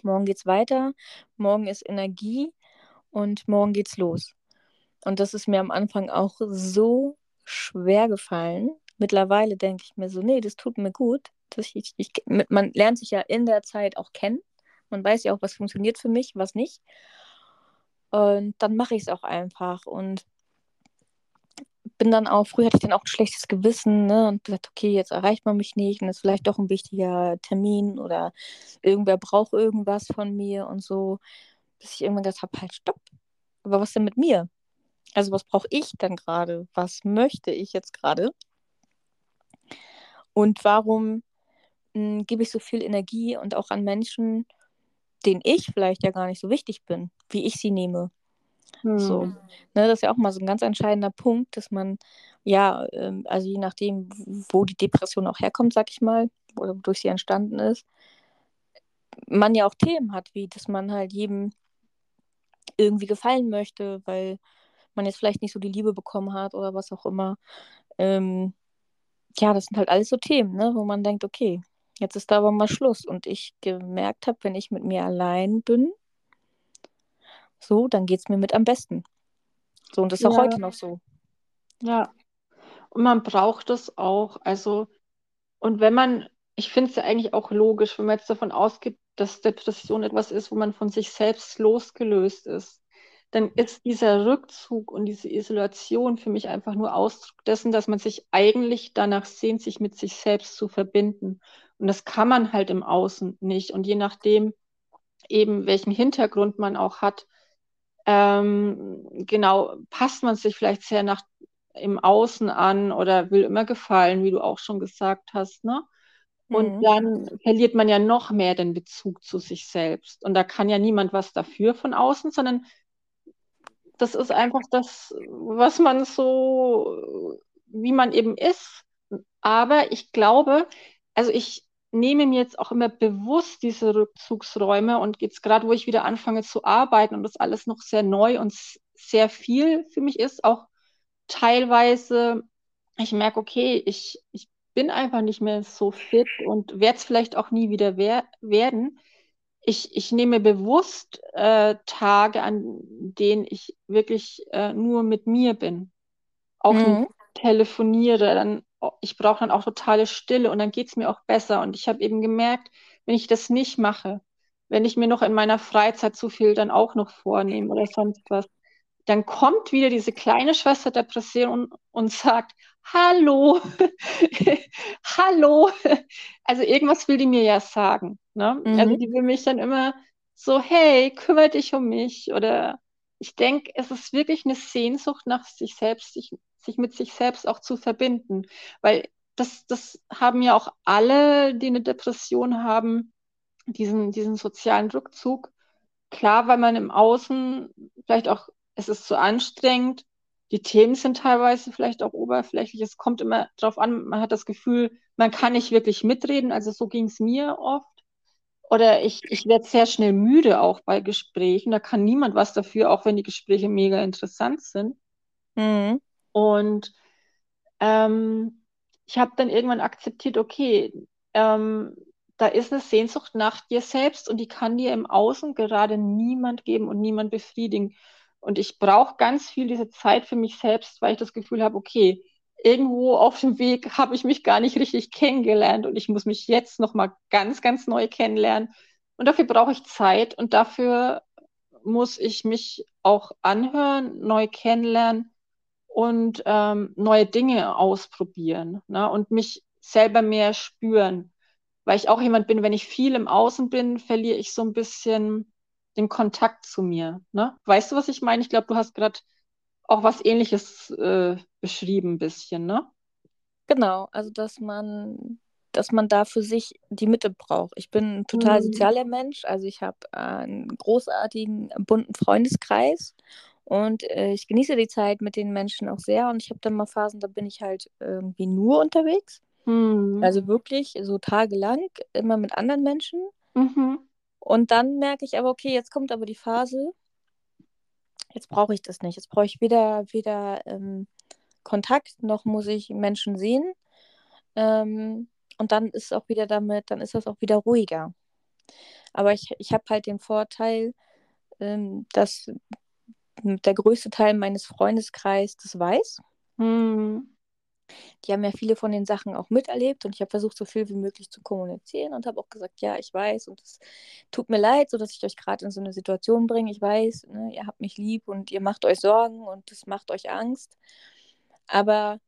Morgen geht's weiter, morgen ist Energie und morgen geht's los. Und das ist mir am Anfang auch so schwer gefallen. Mittlerweile denke ich mir so, nee, das tut mir gut. Das ich, ich, man lernt sich ja in der Zeit auch kennen. Man weiß ja auch, was funktioniert für mich, was nicht. Und dann mache ich es auch einfach. Und bin dann auch, früher hatte ich dann auch ein schlechtes Gewissen, ne? Und gesagt, okay, jetzt erreicht man mich nicht und ist vielleicht doch ein wichtiger Termin oder irgendwer braucht irgendwas von mir und so. Bis ich irgendwann gesagt habe, halt, stopp. Aber was denn mit mir? Also was brauche ich dann gerade? Was möchte ich jetzt gerade? Und warum hm, gebe ich so viel Energie und auch an Menschen, denen ich vielleicht ja gar nicht so wichtig bin, wie ich sie nehme? So, hm. ne, das ist ja auch mal so ein ganz entscheidender Punkt, dass man, ja, ähm, also je nachdem, wo die Depression auch herkommt, sag ich mal, oder wodurch sie entstanden ist, man ja auch Themen hat, wie dass man halt jedem irgendwie gefallen möchte, weil man jetzt vielleicht nicht so die Liebe bekommen hat oder was auch immer. Ähm, ja, das sind halt alles so Themen, ne, wo man denkt, okay, jetzt ist da aber mal Schluss. Und ich gemerkt habe, wenn ich mit mir allein bin, so, dann geht es mir mit am besten. So, und das ist auch Ja, heute noch so. ja. Und man braucht es auch. Also, und wenn man, ich finde es ja eigentlich auch logisch, wenn man jetzt davon ausgeht, dass Depression etwas ist, wo man von sich selbst losgelöst ist, dann ist dieser Rückzug und diese Isolation für mich einfach nur Ausdruck dessen, dass man sich eigentlich danach sehnt, sich mit sich selbst zu verbinden. Und das kann man halt im Außen nicht. Und je nachdem, eben welchen Hintergrund man auch hat, ähm, genau, passt man sich vielleicht sehr nach im Außen an oder will immer gefallen, wie du auch schon gesagt hast, ne? Und Mhm. dann verliert man ja noch mehr den Bezug zu sich selbst. Und da kann ja niemand was dafür von außen, sondern das ist einfach das, was man so, wie man eben ist. Aber ich glaube, also ich nehme mir jetzt auch immer bewusst diese Rückzugsräume und jetzt gerade, wo ich wieder anfange zu arbeiten und das alles noch sehr neu und sehr viel für mich ist, auch teilweise, ich merke, okay, ich, ich bin einfach nicht mehr so fit und werde es vielleicht auch nie wieder wer werden. Ich, ich nehme bewusst äh, Tage, an denen ich wirklich äh, nur mit mir bin. Auch Mhm. telefoniere. Dann, ich brauche dann auch totale Stille und dann geht es mir auch besser. Und ich habe eben gemerkt, wenn ich das nicht mache, wenn ich mir noch in meiner Freizeit zu viel dann auch noch vornehme oder sonst was, dann kommt wieder diese kleine Schwester Depression und, und sagt, hallo, hallo. Also irgendwas will die mir ja sagen. Ne? Also Mhm. die will mich dann immer so, hey, kümmere dich um mich. Oder ich denke, es ist wirklich eine Sehnsucht nach sich selbst, sich, sich mit sich selbst auch zu verbinden. Weil das, das haben ja auch alle, die eine Depression haben, diesen, diesen sozialen Rückzug. Klar, weil man im Außen vielleicht auch, es ist zu anstrengend, die Themen sind teilweise vielleicht auch oberflächlich. Es kommt immer darauf an, man hat das Gefühl, man kann nicht wirklich mitreden. Also so ging es mir oft. Oder ich, ich werde sehr schnell müde auch bei Gesprächen. Da kann niemand was dafür, auch wenn die Gespräche mega interessant sind. Mhm. Und ähm, ich habe dann irgendwann akzeptiert, okay, ähm, da ist eine Sehnsucht nach dir selbst und die kann dir im Außen gerade niemand geben und niemand befriedigen. Und ich brauche ganz viel diese Zeit für mich selbst, weil ich das Gefühl habe, okay, irgendwo auf dem Weg habe ich mich gar nicht richtig kennengelernt und ich muss mich jetzt nochmal ganz, ganz neu kennenlernen. Und dafür brauche ich Zeit und dafür muss ich mich auch anhören, neu kennenlernen und ähm, neue Dinge ausprobieren ne? und mich selber mehr spüren. Weil ich auch jemand bin, wenn ich viel im Außen bin, verliere ich so ein bisschen den Kontakt zu mir. Ne? Weißt du, was ich meine? Ich glaube, du hast gerade auch was Ähnliches äh, beschrieben, ein bisschen, ne? Genau, also dass man, dass man da für sich die Mitte braucht. Ich bin ein total Mhm. sozialer Mensch, also ich habe einen großartigen, bunten Freundeskreis und äh, ich genieße die Zeit mit den Menschen auch sehr und ich habe dann mal Phasen, da bin ich halt irgendwie nur unterwegs. Mhm. Also wirklich so tagelang immer mit anderen Menschen. Mhm. Und dann merke ich aber, okay, jetzt kommt aber die Phase, jetzt brauche ich das nicht. Jetzt brauche ich weder, weder ähm, Kontakt, noch muss ich Menschen sehen. Ähm, und dann ist auch wieder damit, dann ist das auch wieder ruhiger. Aber ich, ich habe halt den Vorteil, ähm, dass der größte Teil meines Freundeskreises das weiß. Mhm. Die haben ja viele von den Sachen auch miterlebt und ich habe versucht, so viel wie möglich zu kommunizieren und habe auch gesagt, ja, ich weiß und es tut mir leid, so dass ich euch gerade in so eine Situation bringe. Ich weiß, ne, ihr habt mich lieb und ihr macht euch Sorgen und das macht euch Angst. Aber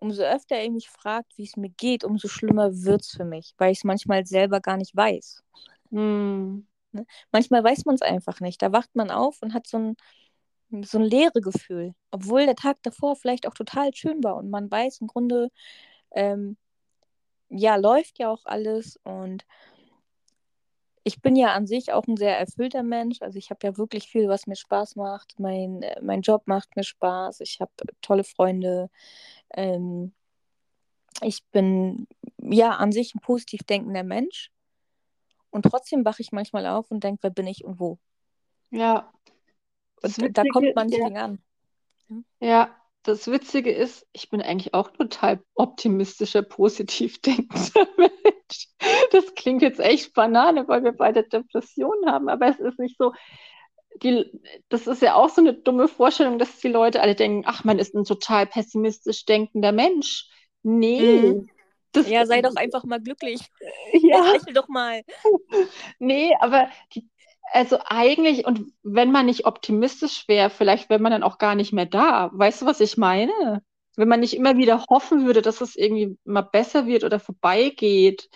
umso öfter ihr mich fragt, wie es mir geht, umso schlimmer wird es für mich, weil ich es manchmal selber gar nicht weiß. Mhm. Ne? Manchmal weiß man es einfach nicht. Da wacht man auf und hat so ein, so ein leere Gefühl, obwohl der Tag davor vielleicht auch total schön war und man weiß im Grunde, ähm, ja, läuft ja auch alles und ich bin ja an sich auch ein sehr erfüllter Mensch. Also ich habe ja wirklich viel, was mir Spaß macht. Mein, äh, mein Job macht mir Spaß. Ich habe tolle Freunde. Ähm, ich bin ja an sich ein positiv denkender Mensch. Und trotzdem wache ich manchmal auf und denke, wer bin ich und wo? Ja. Das Und da kommt man nicht ja, an. ja, das Witzige ist, ich bin eigentlich auch total optimistischer, positiv denkender Mensch. Das klingt jetzt echt Banane, weil wir beide Depressionen haben, aber es ist nicht so. Die, das ist ja auch so eine dumme Vorstellung, dass die Leute alle denken, ach, man ist ein total pessimistisch denkender Mensch. Nee, Mhm. Ja, sei doch einfach mal glücklich. ja, Lächel doch mal. nee, aber die, also eigentlich, und wenn man nicht optimistisch wäre, vielleicht wäre man dann auch gar nicht mehr da. Weißt du, was ich meine? Wenn man nicht immer wieder hoffen würde, dass es irgendwie mal besser wird oder vorbeigeht,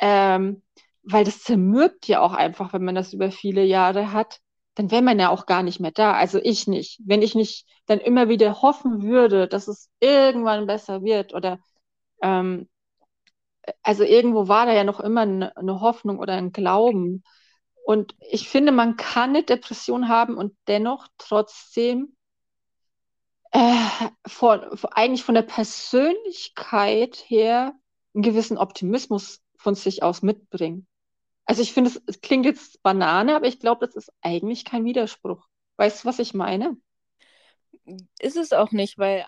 ähm, weil das zermürbt ja auch einfach, wenn man das über viele Jahre hat, dann wäre man ja auch gar nicht mehr da. Also ich nicht. Wenn ich nicht dann immer wieder hoffen würde, dass es irgendwann besser wird oder ähm, also irgendwo war da ja noch immer eine, eine Hoffnung oder ein Glauben. Und ich finde, man kann eine Depression haben und dennoch trotzdem äh, von, eigentlich von der Persönlichkeit her einen gewissen Optimismus von sich aus mitbringen. Also ich finde, es, es klingt jetzt Banane, aber ich glaube, das ist eigentlich kein Widerspruch. Weißt du, was ich meine? Ist es auch nicht, weil,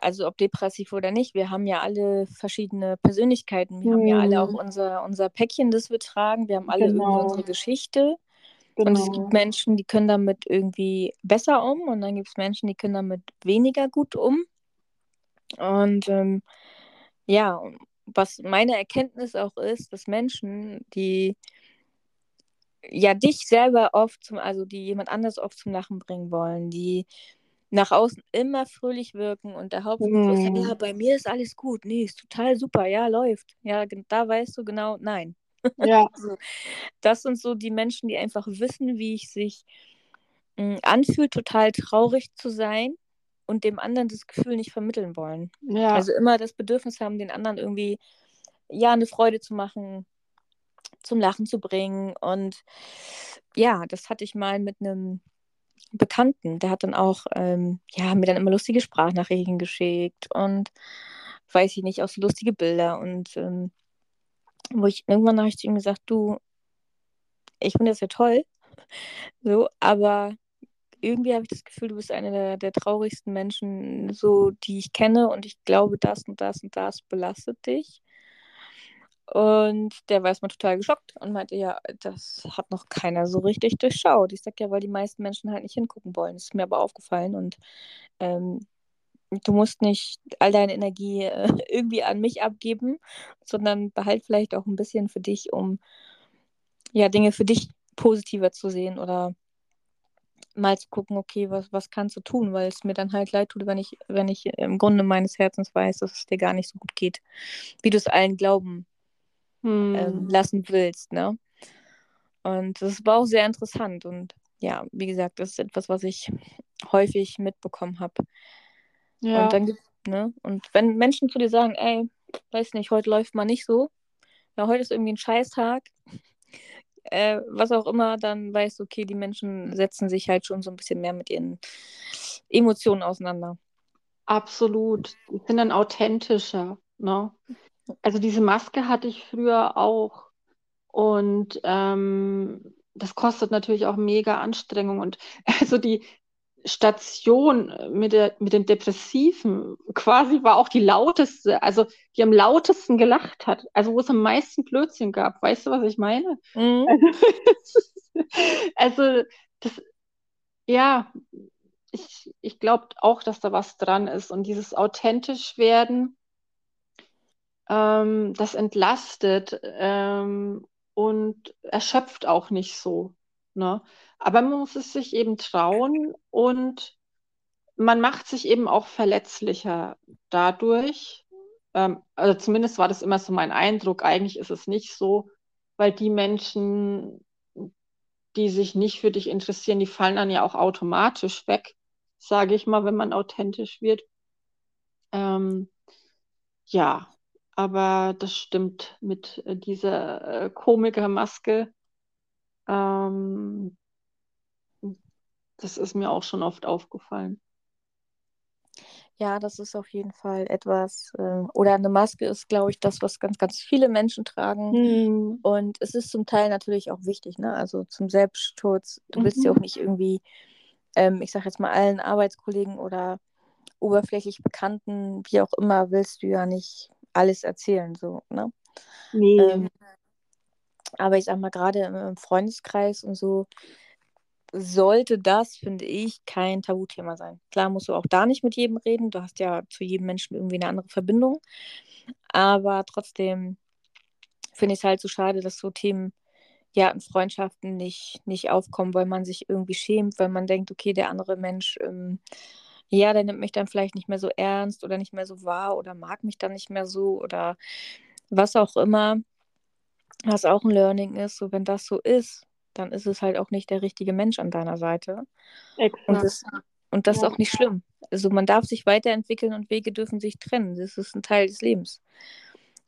also ob depressiv oder nicht, wir haben ja alle verschiedene Persönlichkeiten. Wir haben ja alle auch Hm, unser, unser Päckchen, das wir tragen. Wir haben alle irgendwie unsere genau, Geschichte. Und es gibt genau. Menschen, die können damit irgendwie besser um und dann gibt es Menschen, die können damit weniger gut um. Und ähm, ja, was meine Erkenntnis auch ist, dass Menschen, die ja dich selber oft zum, also die jemand anders oft zum Lachen bringen wollen, die nach außen immer fröhlich wirken und der Hauptspruch ist, ja, Hm, bei mir ist alles gut, nee, ist total super, ja, läuft. Ja, da weißt du genau, nein. ja, das sind so die Menschen, die einfach wissen, wie es sich mh, anfühlt, total traurig zu sein und dem anderen das Gefühl nicht vermitteln wollen. ja, Also immer das Bedürfnis haben, den anderen irgendwie, ja, eine Freude zu machen, zum Lachen zu bringen. Und ja, das hatte ich mal mit einem Bekannten. Der hat dann auch, ähm, ja, mir dann immer lustige Sprachnachrichten geschickt und weiß ich nicht, auch so lustige Bilder. Und ähm, wo ich irgendwann habe ich zu ihm gesagt, du, ich finde das ja toll, so, aber irgendwie habe ich das Gefühl, du bist einer der, der traurigsten Menschen, so, die ich kenne und ich glaube, das und das und das belastet dich. Und der war erstmal total geschockt und meinte, ja, das hat noch keiner so richtig durchschaut. Ich sag ja, weil die meisten Menschen halt nicht hingucken wollen. Das ist mir aber aufgefallen und ähm, du musst nicht all deine Energie äh, irgendwie an mich abgeben, sondern behalt vielleicht auch ein bisschen für dich, um ja Dinge für dich positiver zu sehen oder mal zu gucken, okay, was, was kannst du tun, weil es mir dann halt leid tut, wenn ich, wenn ich im Grunde meines Herzens weiß, dass es dir gar nicht so gut geht, wie du es allen glauben hm. ähm, lassen willst, ne? Und das war auch sehr interessant und ja, wie gesagt, das ist etwas, was ich häufig mitbekommen habe. Ja. Und dann gibt ne? Und wenn Menschen zu dir sagen, ey, weiß nicht, heute läuft mal nicht so, ja, heute ist irgendwie ein Scheißtag, äh, was auch immer, dann weißt du, okay, die Menschen setzen sich halt schon so ein bisschen mehr mit ihren Emotionen auseinander. Absolut. Die sind dann authentischer, ne? Also diese Maske hatte ich früher auch. Und ähm, das kostet natürlich auch mega Anstrengung. Und also die Station mit, der, mit den Depressiven quasi war auch die lauteste, also die am lautesten gelacht hat. Also wo es am meisten Blödsinn gab. Weißt du, was ich meine? Mhm. also das, ja, ich, ich glaube auch, dass da was dran ist. Und dieses authentisch werden, ähm, das entlastet ähm, und erschöpft auch nicht so. Ne? Aber man muss es sich eben trauen und man macht sich eben auch verletzlicher dadurch. Ähm, also zumindest war das immer so mein Eindruck. Eigentlich ist es nicht so, weil die Menschen, die sich nicht für dich interessieren, die fallen dann ja auch automatisch weg, sage ich mal, wenn man authentisch wird. Ähm, ja, aber das stimmt mit äh, dieser äh, Komikermaske. Ähm, das ist mir auch schon oft aufgefallen. Ja, das ist auf jeden Fall etwas, äh, oder eine Maske ist, glaube ich, das, was ganz, ganz viele Menschen tragen. Mhm. Und es ist zum Teil natürlich auch wichtig, ne? Also zum Selbstschutz. Du mhm. willst ja auch nicht irgendwie, ähm, ich sage jetzt mal, allen Arbeitskollegen oder oberflächlich Bekannten, wie auch immer, willst du ja nicht alles erzählen, so, ne? Nee. Ähm, aber ich sag mal, gerade im Freundeskreis und so sollte das, finde ich, kein Tabuthema sein. Klar musst du auch da nicht mit jedem reden. Du hast ja zu jedem Menschen irgendwie eine andere Verbindung. Aber trotzdem finde ich es halt so schade, dass so Themen ja in Freundschaften nicht, nicht aufkommen, weil man sich irgendwie schämt, weil man denkt, okay, der andere Mensch ähm, ja, der nimmt mich dann vielleicht nicht mehr so ernst oder nicht mehr so wahr oder mag mich dann nicht mehr so oder was auch immer, was auch ein Learning ist, so wenn das so ist, dann ist es halt auch nicht der richtige Mensch an deiner Seite. Exakt. Und das, und das ja. ist auch nicht schlimm. Also man darf sich weiterentwickeln und Wege dürfen sich trennen. Das ist ein Teil des Lebens.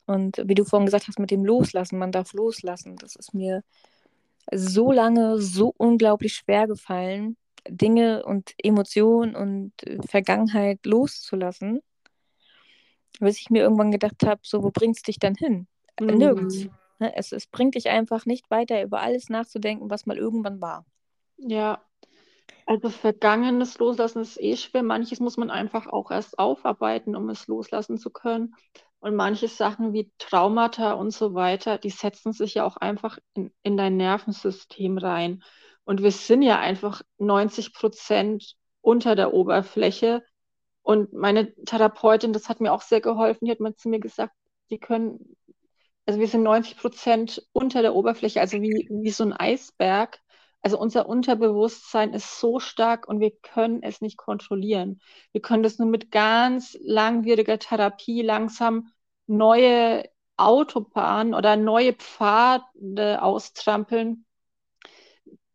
Und wie du vorhin gesagt hast, mit dem Loslassen, man darf loslassen. Das ist mir so lange so unglaublich schwer gefallen, Dinge und Emotionen und äh, Vergangenheit loszulassen, bis ich mir irgendwann gedacht habe, so, wo bringst dich dann hin? Mhm. Nirgends. Ne? Es, es bringt dich einfach nicht weiter, über alles nachzudenken, was mal irgendwann war. Ja, also Vergangenes loslassen ist eh schwer. Manches muss man einfach auch erst aufarbeiten, um es loslassen zu können. Und manche Sachen wie Traumata und so weiter, die setzen sich ja auch einfach in, in dein Nervensystem rein. Und wir sind ja einfach 90 Prozent unter der Oberfläche. Und meine Therapeutin, das hat mir auch sehr geholfen, die hat mal zu mir gesagt, die können, also wir sind 90 Prozent unter der Oberfläche, also wie, wie so ein Eisberg. Also unser Unterbewusstsein ist so stark und wir können es nicht kontrollieren. Wir können das nur mit ganz langwieriger Therapie langsam neue Autobahnen oder neue Pfade austrampeln,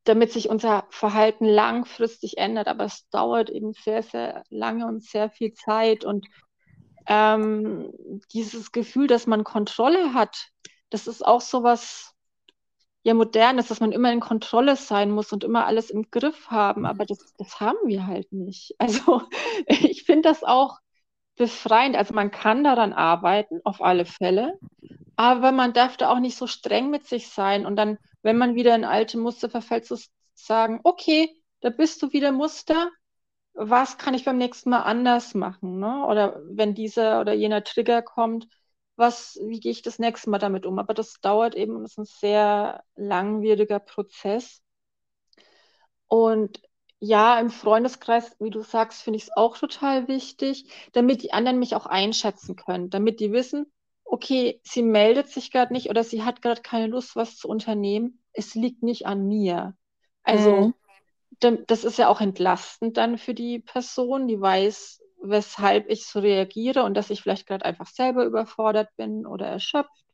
damit sich unser Verhalten langfristig ändert. Aber es dauert eben sehr, sehr lange und sehr viel Zeit. Und ähm, dieses Gefühl, dass man Kontrolle hat, das ist auch so was, ja modern ist, dass man immer in Kontrolle sein muss und immer alles im Griff haben, aber das, das haben wir halt nicht. Also ich finde das auch befreiend. Also man kann daran arbeiten, auf alle Fälle, aber man darf da auch nicht so streng mit sich sein und dann, wenn man wieder in alte Muster verfällt, zu sagen, okay, da bist du wieder Muster, was kann ich beim nächsten Mal anders machen? Ne? Oder wenn dieser oder jener Trigger kommt, was, wie gehe ich das nächste Mal damit um? Aber das dauert eben, das ist ein sehr langwieriger Prozess. Und ja, im Freundeskreis, wie du sagst, finde ich es auch total wichtig, damit die anderen mich auch einschätzen können, damit die wissen, okay, sie meldet sich gerade nicht oder sie hat gerade keine Lust, was zu unternehmen. Es liegt nicht an mir. Also, mhm. das ist ja auch entlastend dann für die Person, die weiß, weshalb ich so reagiere und dass ich vielleicht gerade einfach selber überfordert bin oder erschöpft.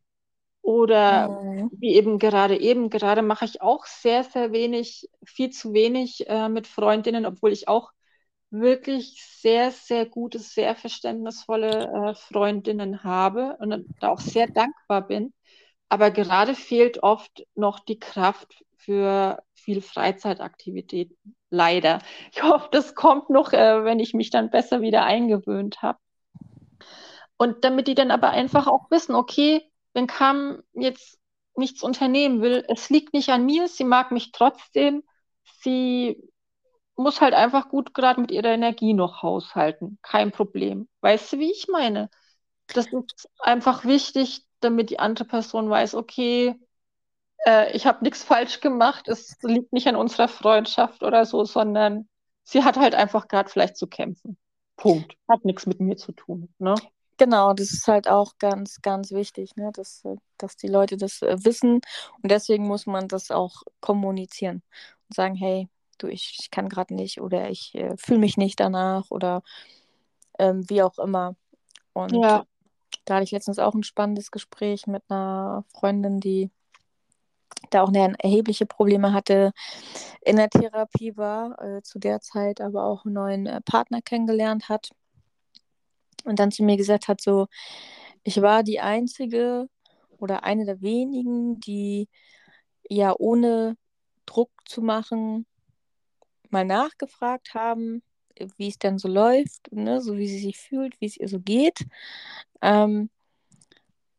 Oder mhm. wie eben gerade eben, gerade mache ich auch sehr, sehr wenig, viel zu wenig äh, mit Freundinnen, obwohl ich auch wirklich sehr, sehr gute, sehr verständnisvolle äh, Freundinnen habe und da auch sehr dankbar bin. Aber gerade fehlt oft noch die Kraft für viel Freizeitaktivität. Leider. Ich hoffe, das kommt noch, äh, wenn ich mich dann besser wieder eingewöhnt habe. Und damit die dann aber einfach auch wissen, okay, wenn Kam jetzt nichts unternehmen will, es liegt nicht an mir, sie mag mich trotzdem, sie muss halt einfach gut gerade mit ihrer Energie noch haushalten. Kein Problem. Weißt du, wie ich meine? Das ist einfach wichtig, damit die andere Person weiß, okay, äh, ich habe nichts falsch gemacht, es liegt nicht an unserer Freundschaft oder so, sondern sie hat halt einfach gerade vielleicht zu kämpfen. Punkt. Hat nichts mit mir zu tun. Ne? Genau, das ist halt auch ganz, ganz wichtig, ne? dass, dass die Leute das äh, wissen und deswegen muss man das auch kommunizieren und sagen, hey, du, ich, ich kann gerade nicht oder ich äh, fühle mich nicht danach oder ähm, wie auch immer. Und ja. da hatte ich letztens auch ein spannendes Gespräch mit einer Freundin, die da auch eine erhebliche Probleme hatte in der Therapie war, äh, zu der Zeit aber auch einen neuen äh, Partner kennengelernt hat und dann zu mir gesagt hat, so, ich war die einzige oder eine der wenigen, die ja ohne Druck zu machen mal nachgefragt haben, wie es denn so läuft, ne, so wie sie sich fühlt, wie es ihr so geht. Ähm,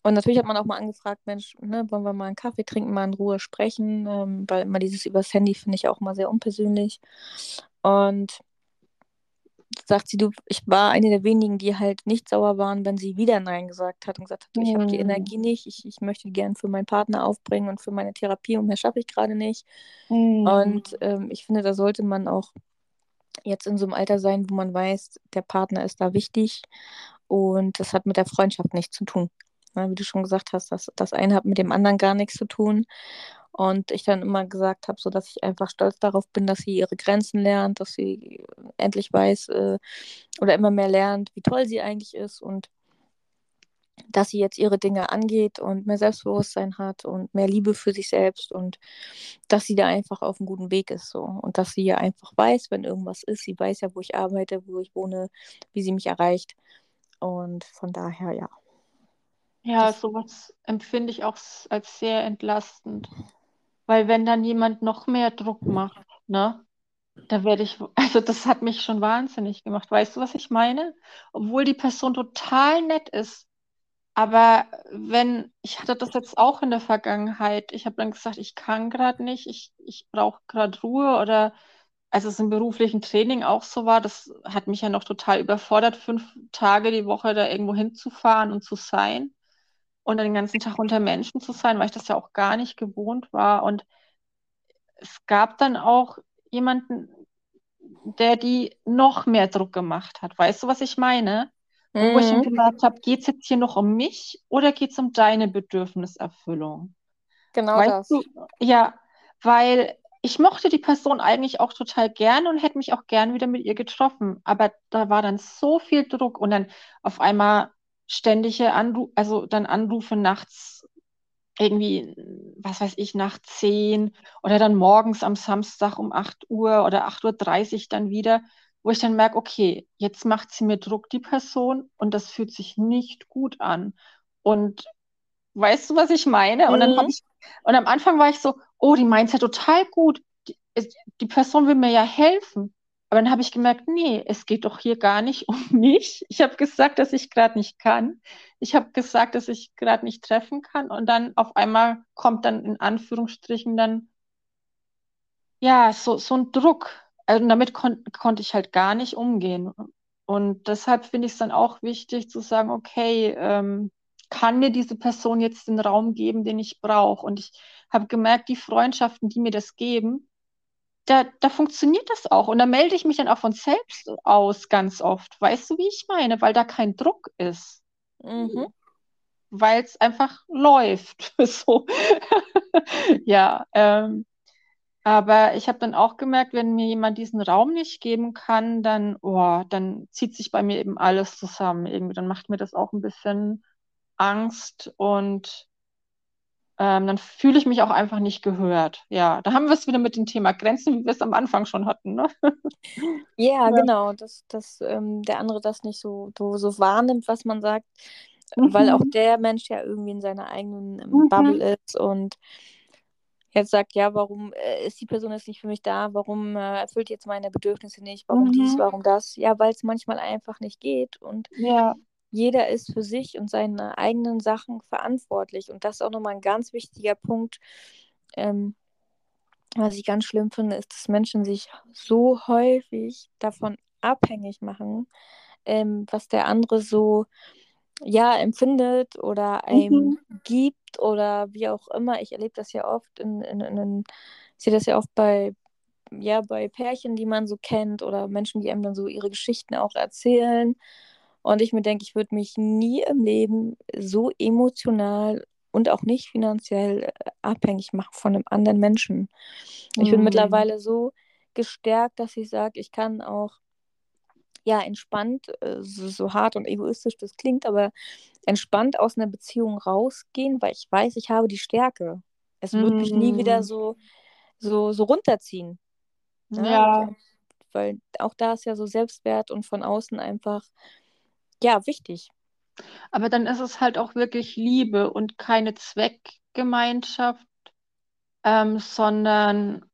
und natürlich hat man auch mal angefragt, Mensch, ne, wollen wir mal einen Kaffee trinken, mal in Ruhe sprechen, ähm, weil immer dieses übers Handy finde ich auch mal sehr unpersönlich. Und sagt sie, du, ich war eine der wenigen, die halt nicht sauer waren, wenn sie wieder Nein gesagt hat und gesagt hat, ich habe die Energie nicht, ich, ich möchte gern für meinen Partner aufbringen und für meine Therapie und mehr schaffe ich gerade nicht. Mhm. Und ähm, ich finde, da sollte man auch jetzt in so einem Alter sein, wo man weiß, der Partner ist da wichtig und das hat mit der Freundschaft nichts zu tun. Ja, wie du schon gesagt hast, das, das eine hat mit dem anderen gar nichts zu tun. Und ich dann immer gesagt habe, so dass ich einfach stolz darauf bin, dass sie ihre Grenzen lernt, dass sie endlich weiß äh, oder immer mehr lernt, wie toll sie eigentlich ist und dass sie jetzt ihre Dinge angeht und mehr Selbstbewusstsein hat und mehr Liebe für sich selbst und dass sie da einfach auf einem guten Weg ist so und dass sie ja einfach weiß, wenn irgendwas ist, sie weiß ja, wo ich arbeite, wo ich wohne, wie sie mich erreicht und von daher ja. Ja, sowas empfinde ich auch als sehr entlastend. Weil wenn dann jemand noch mehr Druck macht, ne, da werde ich, also das hat mich schon wahnsinnig gemacht. Weißt du, was ich meine? Obwohl die Person total nett ist. Aber wenn, ich hatte das jetzt auch in der Vergangenheit, ich habe dann gesagt, ich kann gerade nicht, ich, ich brauche gerade Ruhe oder als es im beruflichen Training auch so war, das hat mich ja noch total überfordert, fünf Tage die Woche da irgendwo hinzufahren und zu sein und den ganzen Tag unter Menschen zu sein, weil ich das ja auch gar nicht gewohnt war. Und es gab dann auch jemanden, der die noch mehr Druck gemacht hat. Weißt du, was ich meine? Mhm. Wo ich ihm gesagt habe, geht es jetzt hier noch um mich oder geht es um deine Bedürfniserfüllung? Genau weißt das. Du? Ja, weil ich mochte die Person eigentlich auch total gern und hätte mich auch gern wieder mit ihr getroffen. Aber da war dann so viel Druck und dann auf einmal ständige Anrufe, also dann Anrufe nachts irgendwie, was weiß ich, nach 10 oder dann morgens am Samstag um 8 Uhr oder 8.30 Uhr dann wieder, wo ich dann merke, okay, jetzt macht sie mir Druck, die Person, und das fühlt sich nicht gut an. Und Weißt du, was ich meine? Und dann Mhm. habe ich, und am Anfang war ich so, oh, die meint ja total gut. Die, es- die Person will mir ja helfen. Aber dann habe ich gemerkt, nee, es geht doch hier gar nicht um mich. Ich habe gesagt, dass ich gerade nicht kann. Ich habe gesagt, dass ich gerade nicht treffen kann. Und dann auf einmal kommt dann in Anführungsstrichen dann, ja, so, so ein Druck. Also damit kon konnte ich halt gar nicht umgehen. Und deshalb finde ich es dann auch wichtig zu sagen, okay, ähm, kann mir diese Person jetzt den Raum geben, den ich brauche? Und ich habe gemerkt, die Freundschaften, die mir das geben, da, da funktioniert das auch. Und da melde ich mich dann auch von selbst aus ganz oft. Weißt du, wie ich meine? Weil da kein Druck ist. Mhm. Weil es einfach läuft. So. Ja, ähm, aber ich habe dann auch gemerkt, wenn mir jemand diesen Raum nicht geben kann, dann, oh, dann zieht sich bei mir eben alles zusammen. Irgendwie, dann macht mir das auch ein bisschen Angst und ähm, dann fühle ich mich auch einfach nicht gehört. Ja, da haben wir es wieder mit dem Thema Grenzen, wie wir es am Anfang schon hatten, ne? Ja, Ja. genau, dass, dass ähm, der andere das nicht so, so, so wahrnimmt, was man sagt, weil auch Mhm. der Mensch ja irgendwie in seiner eigenen ähm, Mhm. Bubble ist und jetzt sagt, ja, warum äh, ist die Person jetzt nicht für mich da? Warum äh, erfüllt jetzt meine Bedürfnisse nicht? Warum dies, Mhm. warum das? Ja, weil es manchmal einfach nicht geht und Ja. Jeder ist für sich und seine eigenen Sachen verantwortlich. Und das ist auch nochmal ein ganz wichtiger Punkt. Ähm, was ich ganz schlimm finde, ist, dass Menschen sich so häufig davon abhängig machen, ähm, was der andere so ja empfindet oder einem Mhm. gibt oder wie auch immer. Ich erlebe das ja oft in, in, in, ich sehe das ja oft bei ja bei Pärchen, die man so kennt oder Menschen, die einem dann so ihre Geschichten auch erzählen. Und ich mir denke, ich würde mich nie im Leben so emotional und auch nicht finanziell äh, abhängig machen von einem anderen Menschen. Ich bin Mhm. mittlerweile so gestärkt, dass ich sage, ich kann auch ja entspannt, äh, so, so hart und egoistisch das klingt, aber entspannt aus einer Beziehung rausgehen, weil ich weiß, ich habe die Stärke. Es wird mich nie wieder Mhm. so, so, so runterziehen. Ja, weil, Ja. weil auch da ist ja so Selbstwert und von außen einfach, ja, wichtig. Aber dann ist es halt auch wirklich Liebe und keine Zweckgemeinschaft, ähm, sondern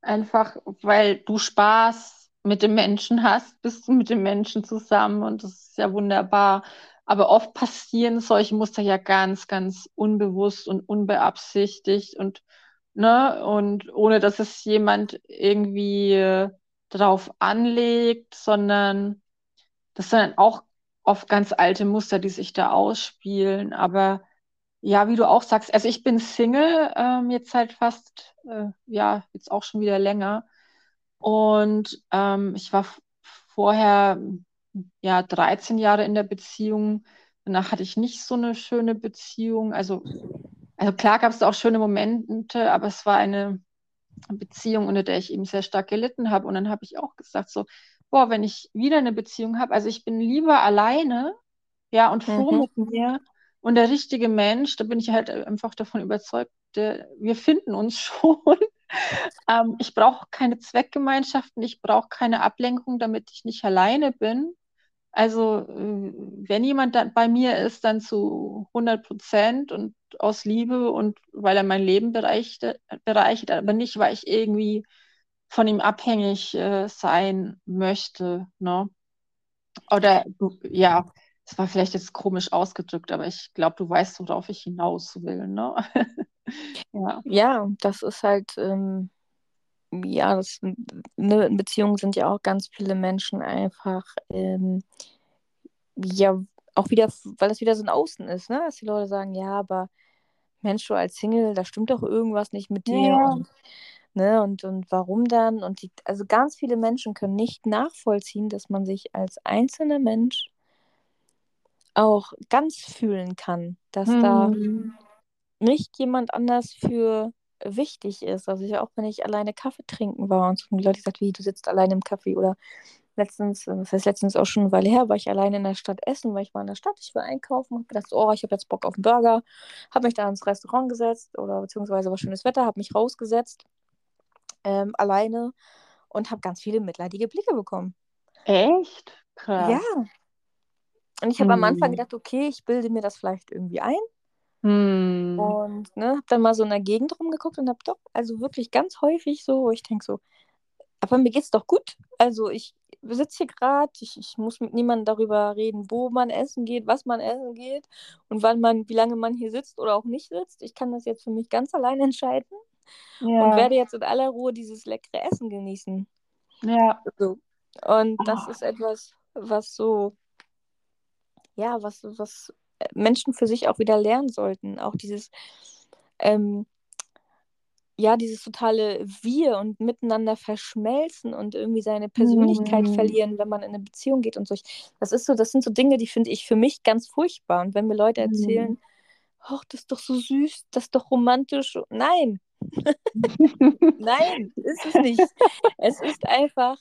einfach, weil du Spaß mit dem Menschen hast, bist du mit dem Menschen zusammen und das ist ja wunderbar. Aber oft passieren solche Muster ja ganz, ganz unbewusst und unbeabsichtigt und, ne, und ohne dass es jemand irgendwie äh, drauf anlegt, sondern das sind dann auch oft ganz alte Muster, die sich da ausspielen. Aber ja, wie du auch sagst, also ich bin Single, ähm, jetzt seit fast, äh, ja, jetzt auch schon wieder länger. Und ähm, ich war vorher ja 13 Jahre in der Beziehung. Danach hatte ich nicht so eine schöne Beziehung. Also, also klar gab es auch schöne Momente, aber es war eine Beziehung, unter der ich eben sehr stark gelitten habe. Und dann habe ich auch gesagt, so, boah, wenn ich wieder eine Beziehung habe, also ich bin lieber alleine, ja, und froh Mhm. mit mir. Und der richtige Mensch, da bin ich halt einfach davon überzeugt, der, wir finden uns schon. Ähm, ich brauche keine Zweckgemeinschaften, ich brauche keine Ablenkung, damit ich nicht alleine bin. Also, äh, wenn jemand dann bei mir ist, dann zu 100 Prozent und aus Liebe und weil er mein Leben bereichert, bereichert, aber nicht, weil ich irgendwie von ihm abhängig äh, sein möchte, ne? Oder ja, das war vielleicht jetzt komisch ausgedrückt, aber ich glaube, du weißt, worauf ich hinaus will, ne? Ja. Ja, das ist halt, ähm, ja, das, ne, in Beziehungen sind ja auch ganz viele Menschen einfach, ähm, ja, auch wieder, weil das wieder so ein Außen ist, ne? Dass die Leute sagen, ja, aber Mensch, du als Single, da stimmt doch irgendwas nicht mit dir Ja. und, ne, und, und warum dann? Und die, also ganz viele Menschen können nicht nachvollziehen, dass man sich als einzelner Mensch auch ganz fühlen kann, dass da Hm. nicht jemand anders für wichtig ist. Also ich auch, wenn ich alleine Kaffee trinken war und so, und die Leute gesagt, wie, du sitzt alleine im Kaffee oder letztens, das heißt letztens auch schon eine Weile her, war ich alleine in der Stadt essen, weil ich war in der Stadt, ich war einkaufen, habe gedacht, oh, ich habe jetzt Bock auf einen Burger, habe mich da ins Restaurant gesetzt oder beziehungsweise war schönes Wetter, habe mich rausgesetzt, ähm, alleine und habe ganz viele mitleidige Blicke bekommen. Echt? Ja. Krass. Und ich habe am Anfang Hm. gedacht, okay, ich bilde mir das vielleicht irgendwie ein. Hm. Und ne, habe dann mal so in der Gegend rumgeguckt und habe doch, also wirklich ganz häufig so, wo ich denke so, aber mir geht's doch gut. Also ich sitze hier gerade, ich, ich muss mit niemandem darüber reden, wo man essen geht, was man essen geht und wann man, wie lange man hier sitzt oder auch nicht sitzt. Ich kann das jetzt für mich ganz allein entscheiden Ja, und werde jetzt in aller Ruhe dieses leckere Essen genießen. ja. So. Und das Ah. ist etwas, was so, ja, was, was Menschen für sich auch wieder lernen sollten. Auch dieses, ähm, ja, dieses totale Wir und miteinander verschmelzen und irgendwie seine Persönlichkeit Hm. verlieren, wenn man in eine Beziehung geht und so. Das ist so, das sind so Dinge, die finde ich für mich ganz furchtbar. Und wenn mir Leute Hm. erzählen, ach, das ist doch so süß, das ist doch romantisch. Nein, nein, ist es nicht. Es ist einfach,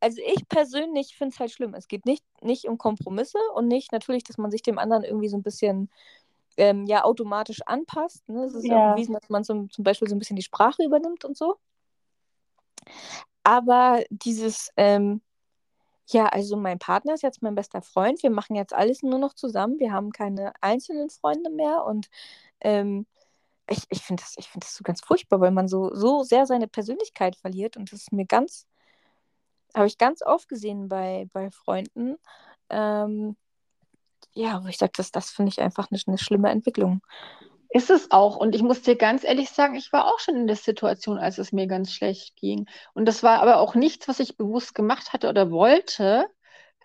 also ich persönlich finde es halt schlimm. Es geht nicht, nicht um Kompromisse und nicht natürlich, dass man sich dem anderen irgendwie so ein bisschen ähm, ja automatisch anpasst. Ne? Es ist ja bewiesen, dass man zum, zum Beispiel so ein bisschen die Sprache übernimmt und so. Aber dieses, ähm, ja, also mein Partner ist jetzt mein bester Freund. Wir machen jetzt alles nur noch zusammen. Wir haben keine einzelnen Freunde mehr. Und ähm, ich, ich finde das, find das so ganz furchtbar, weil man so, so sehr seine Persönlichkeit verliert. Und das ist mir ganz, habe ich ganz oft gesehen bei, bei Freunden. Ähm, ja, wo ich sage, das, das finde ich einfach eine, eine schlimme Entwicklung. Ist es auch. Und ich muss dir ganz ehrlich sagen, ich war auch schon in der Situation, als es mir ganz schlecht ging. Und das war aber auch nichts, was ich bewusst gemacht hatte oder wollte.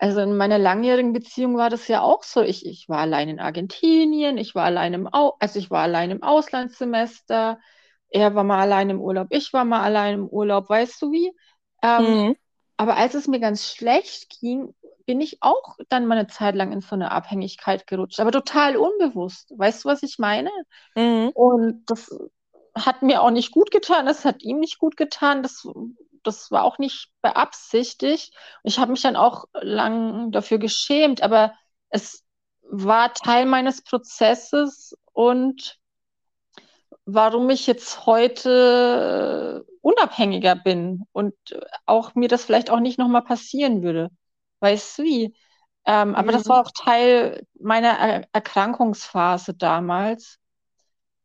Also in meiner langjährigen Beziehung war das ja auch so. Ich, ich war allein in Argentinien, ich war allein im Au also ich war allein im Auslandssemester, er war mal allein im Urlaub, ich war mal allein im Urlaub, weißt du wie? Ähm, Mhm. aber als es mir ganz schlecht ging, bin ich auch dann mal eine Zeit lang in so eine Abhängigkeit gerutscht, aber total unbewusst. Weißt du, was ich meine? Mhm. Und das hat mir auch nicht gut getan, das hat ihm nicht gut getan, das, das war auch nicht beabsichtigt. Ich habe mich dann auch lang dafür geschämt, aber es war Teil meines Prozesses und warum ich jetzt heute äh, unabhängiger bin und auch mir das vielleicht auch nicht nochmal passieren würde. Weißt du wie? Ähm, aber das Mhm. war auch Teil meiner er Erkrankungsphase damals.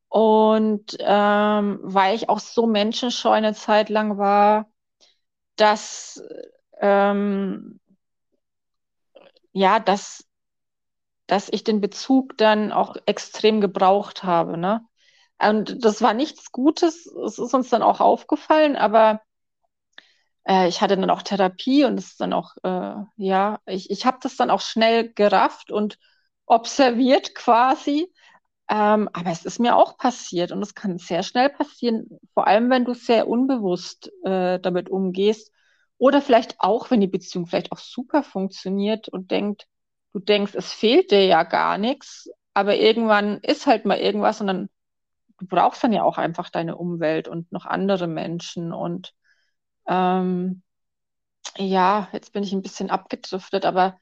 Und ähm, weil ich auch so menschenscheu eine Zeit lang war, dass ähm, ja, dass, dass ich den Bezug dann auch extrem gebraucht habe, ne? Und das war nichts Gutes, es ist uns dann auch aufgefallen, aber äh, ich hatte dann auch Therapie und es ist dann auch, äh, ja, ich, ich habe das dann auch schnell gerafft und observiert quasi. Ähm, aber es ist mir auch passiert und es kann sehr schnell passieren, vor allem wenn du sehr unbewusst äh, damit umgehst oder vielleicht auch, wenn die Beziehung vielleicht auch super funktioniert und denkt, du denkst, es fehlt dir ja gar nichts, aber irgendwann ist halt mal irgendwas und dann du brauchst dann ja auch einfach deine Umwelt und noch andere Menschen und ähm, ja, jetzt bin ich ein bisschen abgedriftet, aber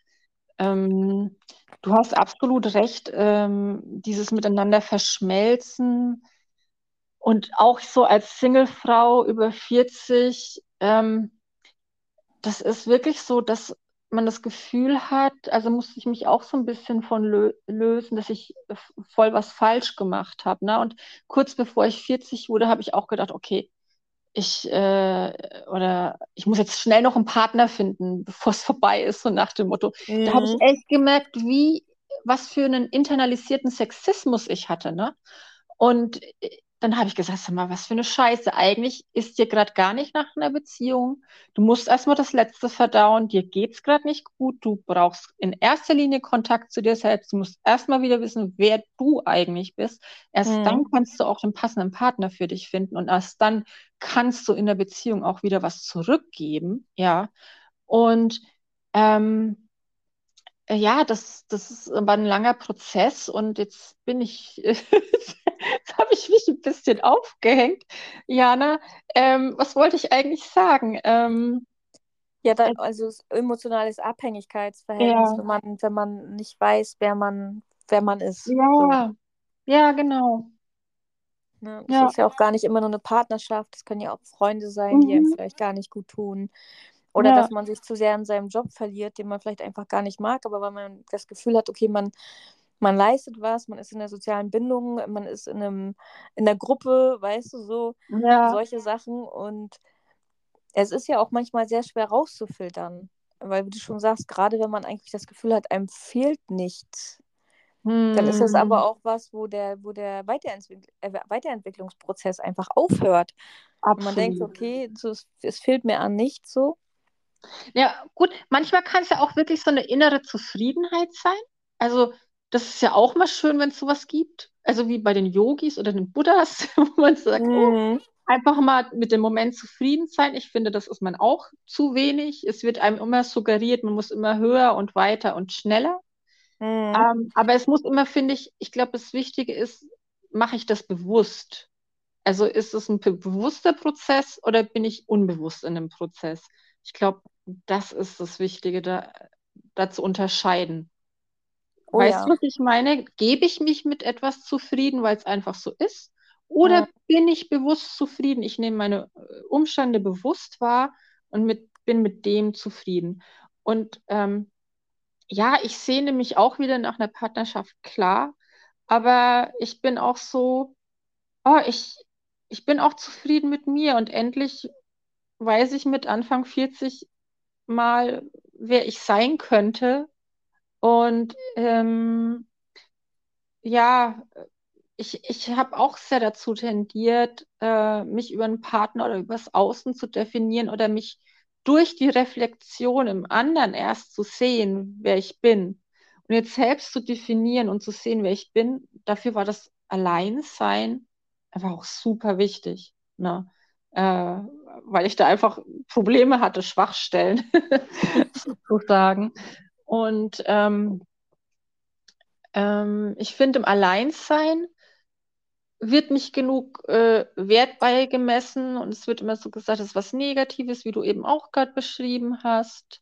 ähm, du hast absolut recht, ähm, dieses Miteinander verschmelzen und auch so als Singlefrau über 40, ähm, das ist wirklich so, dass man das Gefühl hat, also musste ich mich auch so ein bisschen von lö lösen, dass ich voll was falsch gemacht habe, ne? Und kurz bevor ich 40 wurde, habe ich auch gedacht, okay, ich äh, oder ich muss jetzt schnell noch einen Partner finden, bevor es vorbei ist, so nach dem Motto. Da habe ich Mhm. echt gemerkt, wie, was für einen internalisierten Sexismus ich hatte, ne? Und äh, dann habe ich gesagt, sag mal, was für eine Scheiße. Eigentlich ist dir gerade gar nicht nach einer Beziehung. Du musst erstmal das Letzte verdauen. Dir geht's gerade nicht gut. Du brauchst in erster Linie Kontakt zu dir selbst. Du musst erstmal wieder wissen, wer du eigentlich bist. Erst Mhm. dann kannst du auch den passenden Partner für dich finden. Und erst dann kannst du in der Beziehung auch wieder was zurückgeben. Ja. Und ähm, äh, Ja, das, das ist aber ein langer Prozess und jetzt bin ich, habe ich mich ein bisschen aufgehängt. Jana, ähm, was wollte ich eigentlich sagen? Ähm, Ja, da, äh, also es- emotionales Abhängigkeitsverhältnis, ja, wenn man, wenn man nicht weiß, wer man, wer man ist. So. ja, ja, genau. Ne? Das Ja, ist ja auch gar nicht immer nur eine Partnerschaft, das können ja auch Freunde sein, die einem mhm, vielleicht gar nicht gut tun. Oder ja, dass man sich zu sehr in seinem Job verliert, den man vielleicht einfach gar nicht mag, aber weil man das Gefühl hat, okay, man, man leistet was, man ist in der sozialen Bindung, man ist in einem, in der Gruppe, weißt du, so Ja. solche Sachen. Und es ist ja auch manchmal sehr schwer rauszufiltern. Weil, wie du schon sagst, gerade wenn man eigentlich das Gefühl hat, einem fehlt nichts, dann ist es Hm. aber auch was, wo der, wo der Weiterentwick äh, Weiterentwicklungsprozess einfach aufhört. Man denkt, okay, so, es, es fehlt mir an nichts so. Ja, gut, manchmal kann es ja auch wirklich so eine innere Zufriedenheit sein. Also, das ist ja auch mal schön, wenn es sowas gibt. Also wie bei den Yogis oder den Buddhas, wo man sagt, oh, Mhm. einfach mal mit dem Moment zufrieden sein. Ich finde, das ist man auch zu wenig. Es wird einem immer suggeriert, man muss immer höher und weiter und schneller. Mhm. Ähm, aber es muss immer, finde ich, ich glaube, das Wichtige ist, mache ich das bewusst? Also ist es ein be- bewusster Prozess oder bin ich unbewusst in dem Prozess? Ich glaube, das ist das Wichtige, da, da zu unterscheiden. Oh Weißt ja. du, was ich meine? Gebe ich mich mit etwas zufrieden, weil es einfach so ist? Oder Mhm. bin ich bewusst zufrieden? Ich nehme meine äh, Umstände bewusst wahr und mit, bin mit dem zufrieden. Und ähm, ja, ich sehne mich auch wieder nach einer Partnerschaft, klar. Aber ich bin auch so, oh, ich, ich bin auch zufrieden mit mir und endlich weiß ich mit Anfang 40 mal, wer ich sein könnte. Und ähm, ja, ich, ich habe auch sehr dazu tendiert, äh, mich über einen Partner oder übers Außen zu definieren oder mich durch die Reflexion im anderen erst zu sehen, wer ich bin. Und jetzt selbst zu definieren und zu sehen, wer ich bin, dafür war das Alleinsein einfach auch super wichtig, ne? Äh, weil ich da einfach Probleme hatte, Schwachstellen sozusagen. Und ähm, ähm, ich finde, im Alleinsein wird nicht genug äh, Wert beigemessen und es wird immer so gesagt, es ist was Negatives, wie du eben auch gerade beschrieben hast.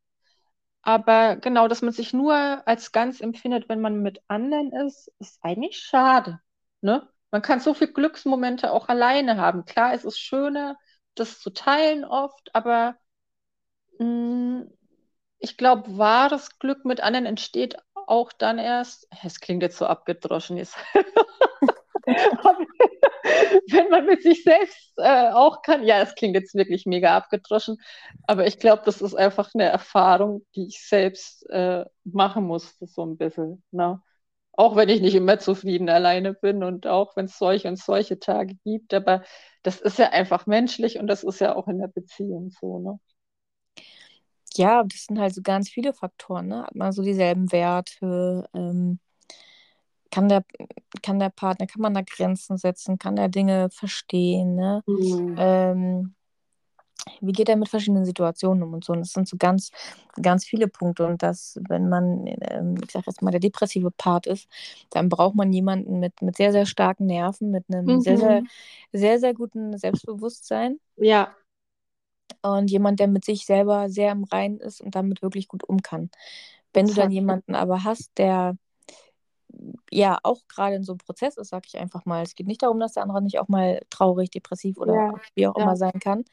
Aber genau, dass man sich nur als ganz empfindet, wenn man mit anderen ist, ist eigentlich schade. Ne? Man kann so viele Glücksmomente auch alleine haben. Klar, es ist schöner, das zu teilen oft, aber mh, ich glaube, wahres Glück mit anderen entsteht auch dann erst. Es klingt jetzt so abgedroschen, jetzt. wenn man mit sich selbst äh, auch kann. Ja, es klingt jetzt wirklich mega abgedroschen, aber ich glaube, das ist einfach eine Erfahrung, die ich selbst äh, machen musste, so ein bisschen. Ne? Auch wenn ich nicht immer zufrieden alleine bin und auch wenn es solche und solche Tage gibt, aber das ist ja einfach menschlich und das ist ja auch in der Beziehung so. Ne? Ja, das sind halt so ganz viele Faktoren, ne? Hat man so dieselben Werte? Ähm, kann der, kann der Partner, kann man da Grenzen setzen? Kann er Dinge verstehen, ne? Mhm. Ähm, wie geht er mit verschiedenen Situationen um und so? Und das sind so ganz, ganz viele Punkte. Und das, wenn man, ähm, ich sag jetzt mal, der depressive Part ist, dann braucht man jemanden mit, mit sehr, sehr starken Nerven, mit einem sehr, sehr, Mhm. sehr, sehr guten Selbstbewusstsein Ja, und jemand, der mit sich selber sehr im Reinen ist und damit wirklich gut um kann. Wenn du dann jemanden aber hast, der ja auch gerade in so einem Prozess ist, sag ich einfach mal, es geht nicht darum, dass der andere nicht auch mal traurig, depressiv oder Ja, wie auch ja. immer sein kann.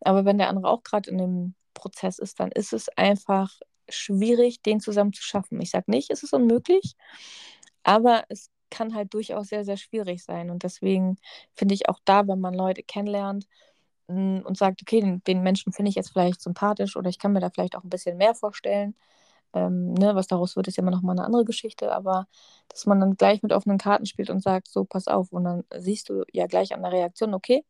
Aber wenn der andere auch gerade in dem Prozess ist, dann ist es einfach schwierig, den zusammen zu schaffen. Ich sage nicht, es ist unmöglich, aber es kann halt durchaus sehr, sehr schwierig sein. Und deswegen finde ich auch da, wenn man Leute kennenlernt und sagt, okay, den, den Menschen finde ich jetzt vielleicht sympathisch oder ich kann mir da vielleicht auch ein bisschen mehr vorstellen. Ähm, ne, was daraus wird, ist ja immer noch mal eine andere Geschichte, aber dass man dann gleich mit offenen Karten spielt und sagt, so, pass auf. Und dann siehst du ja gleich an der Reaktion, okay,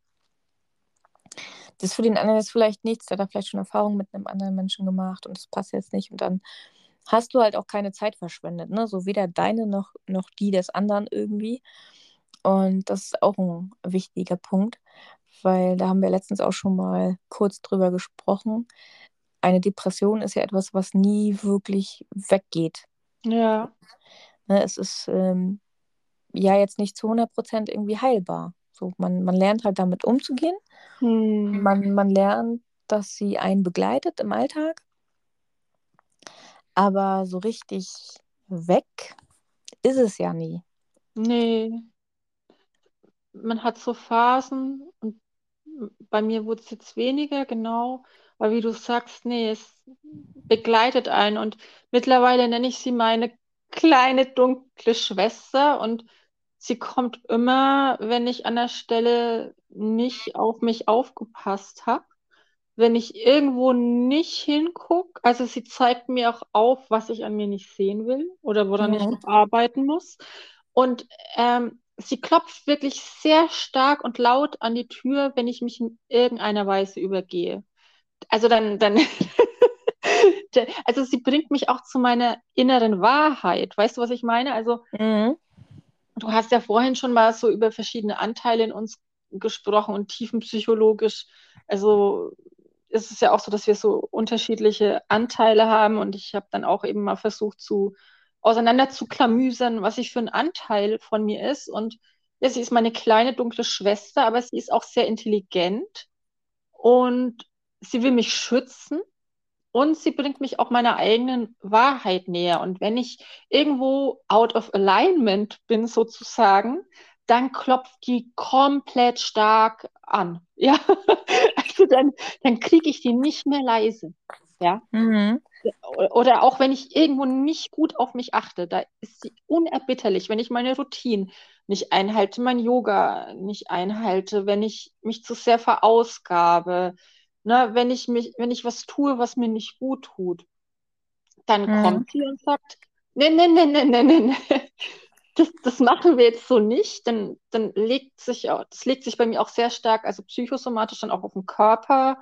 das ist für den anderen jetzt vielleicht nichts, der hat da vielleicht schon Erfahrung mit einem anderen Menschen gemacht und das passt jetzt nicht. Und dann hast du halt auch keine Zeit verschwendet, ne? So weder deine noch, noch die des anderen irgendwie. Und das ist auch ein wichtiger Punkt, weil da haben wir letztens auch schon mal kurz drüber gesprochen. Eine Depression ist ja etwas, was nie wirklich weggeht. Ja, Ne? Es ist ähm, ja jetzt nicht zu 100% irgendwie heilbar. So, man, man lernt halt damit umzugehen. hm. Man, man lernt, dass sie einen begleitet im Alltag, aber so richtig weg ist es ja nie. Nee, man hat so Phasen und bei mir wurde es jetzt weniger, genau, weil wie du sagst, nee, es begleitet einen und mittlerweile nenne ich sie meine kleine dunkle Schwester und sie kommt immer, wenn ich an der Stelle nicht auf mich aufgepasst habe. Wenn ich irgendwo nicht hingucke, also sie zeigt mir auch auf, was ich an mir nicht sehen will oder woran ja. ich noch arbeiten muss. Und ähm, sie klopft wirklich sehr stark und laut an die Tür, wenn ich mich in irgendeiner Weise übergehe. Also dann, dann also sie bringt mich auch zu meiner inneren Wahrheit. Weißt du, was ich meine? Also mhm. du hast ja vorhin schon mal so über verschiedene Anteile in uns gesprochen und tiefenpsychologisch. Also ist es ja auch so, dass wir so unterschiedliche Anteile haben und ich habe dann auch eben mal versucht zu auseinander zu klamüsern, was ich für ein Anteil von mir ist und ja, sie ist meine kleine dunkle Schwester, aber sie ist auch sehr intelligent und sie will mich schützen und sie bringt mich auch meiner eigenen Wahrheit näher. Und wenn ich irgendwo out of alignment bin, sozusagen, dann klopft die komplett stark an. Ja, also dann, dann kriege ich die nicht mehr leise. Ja. Mhm. Oder auch wenn ich irgendwo nicht gut auf mich achte, da ist sie unerbitterlich, wenn ich meine Routine nicht einhalte, mein Yoga nicht einhalte, wenn ich mich zu sehr verausgabe, ne, wenn ich mich, wenn ich was tue, was mir nicht gut tut, dann mhm. kommt sie und sagt, nee, nee, nee, nee, nee, nee, das, das machen wir jetzt so nicht, dann, dann legt sich, das legt sich bei mir auch sehr stark, also psychosomatisch dann auch auf den Körper.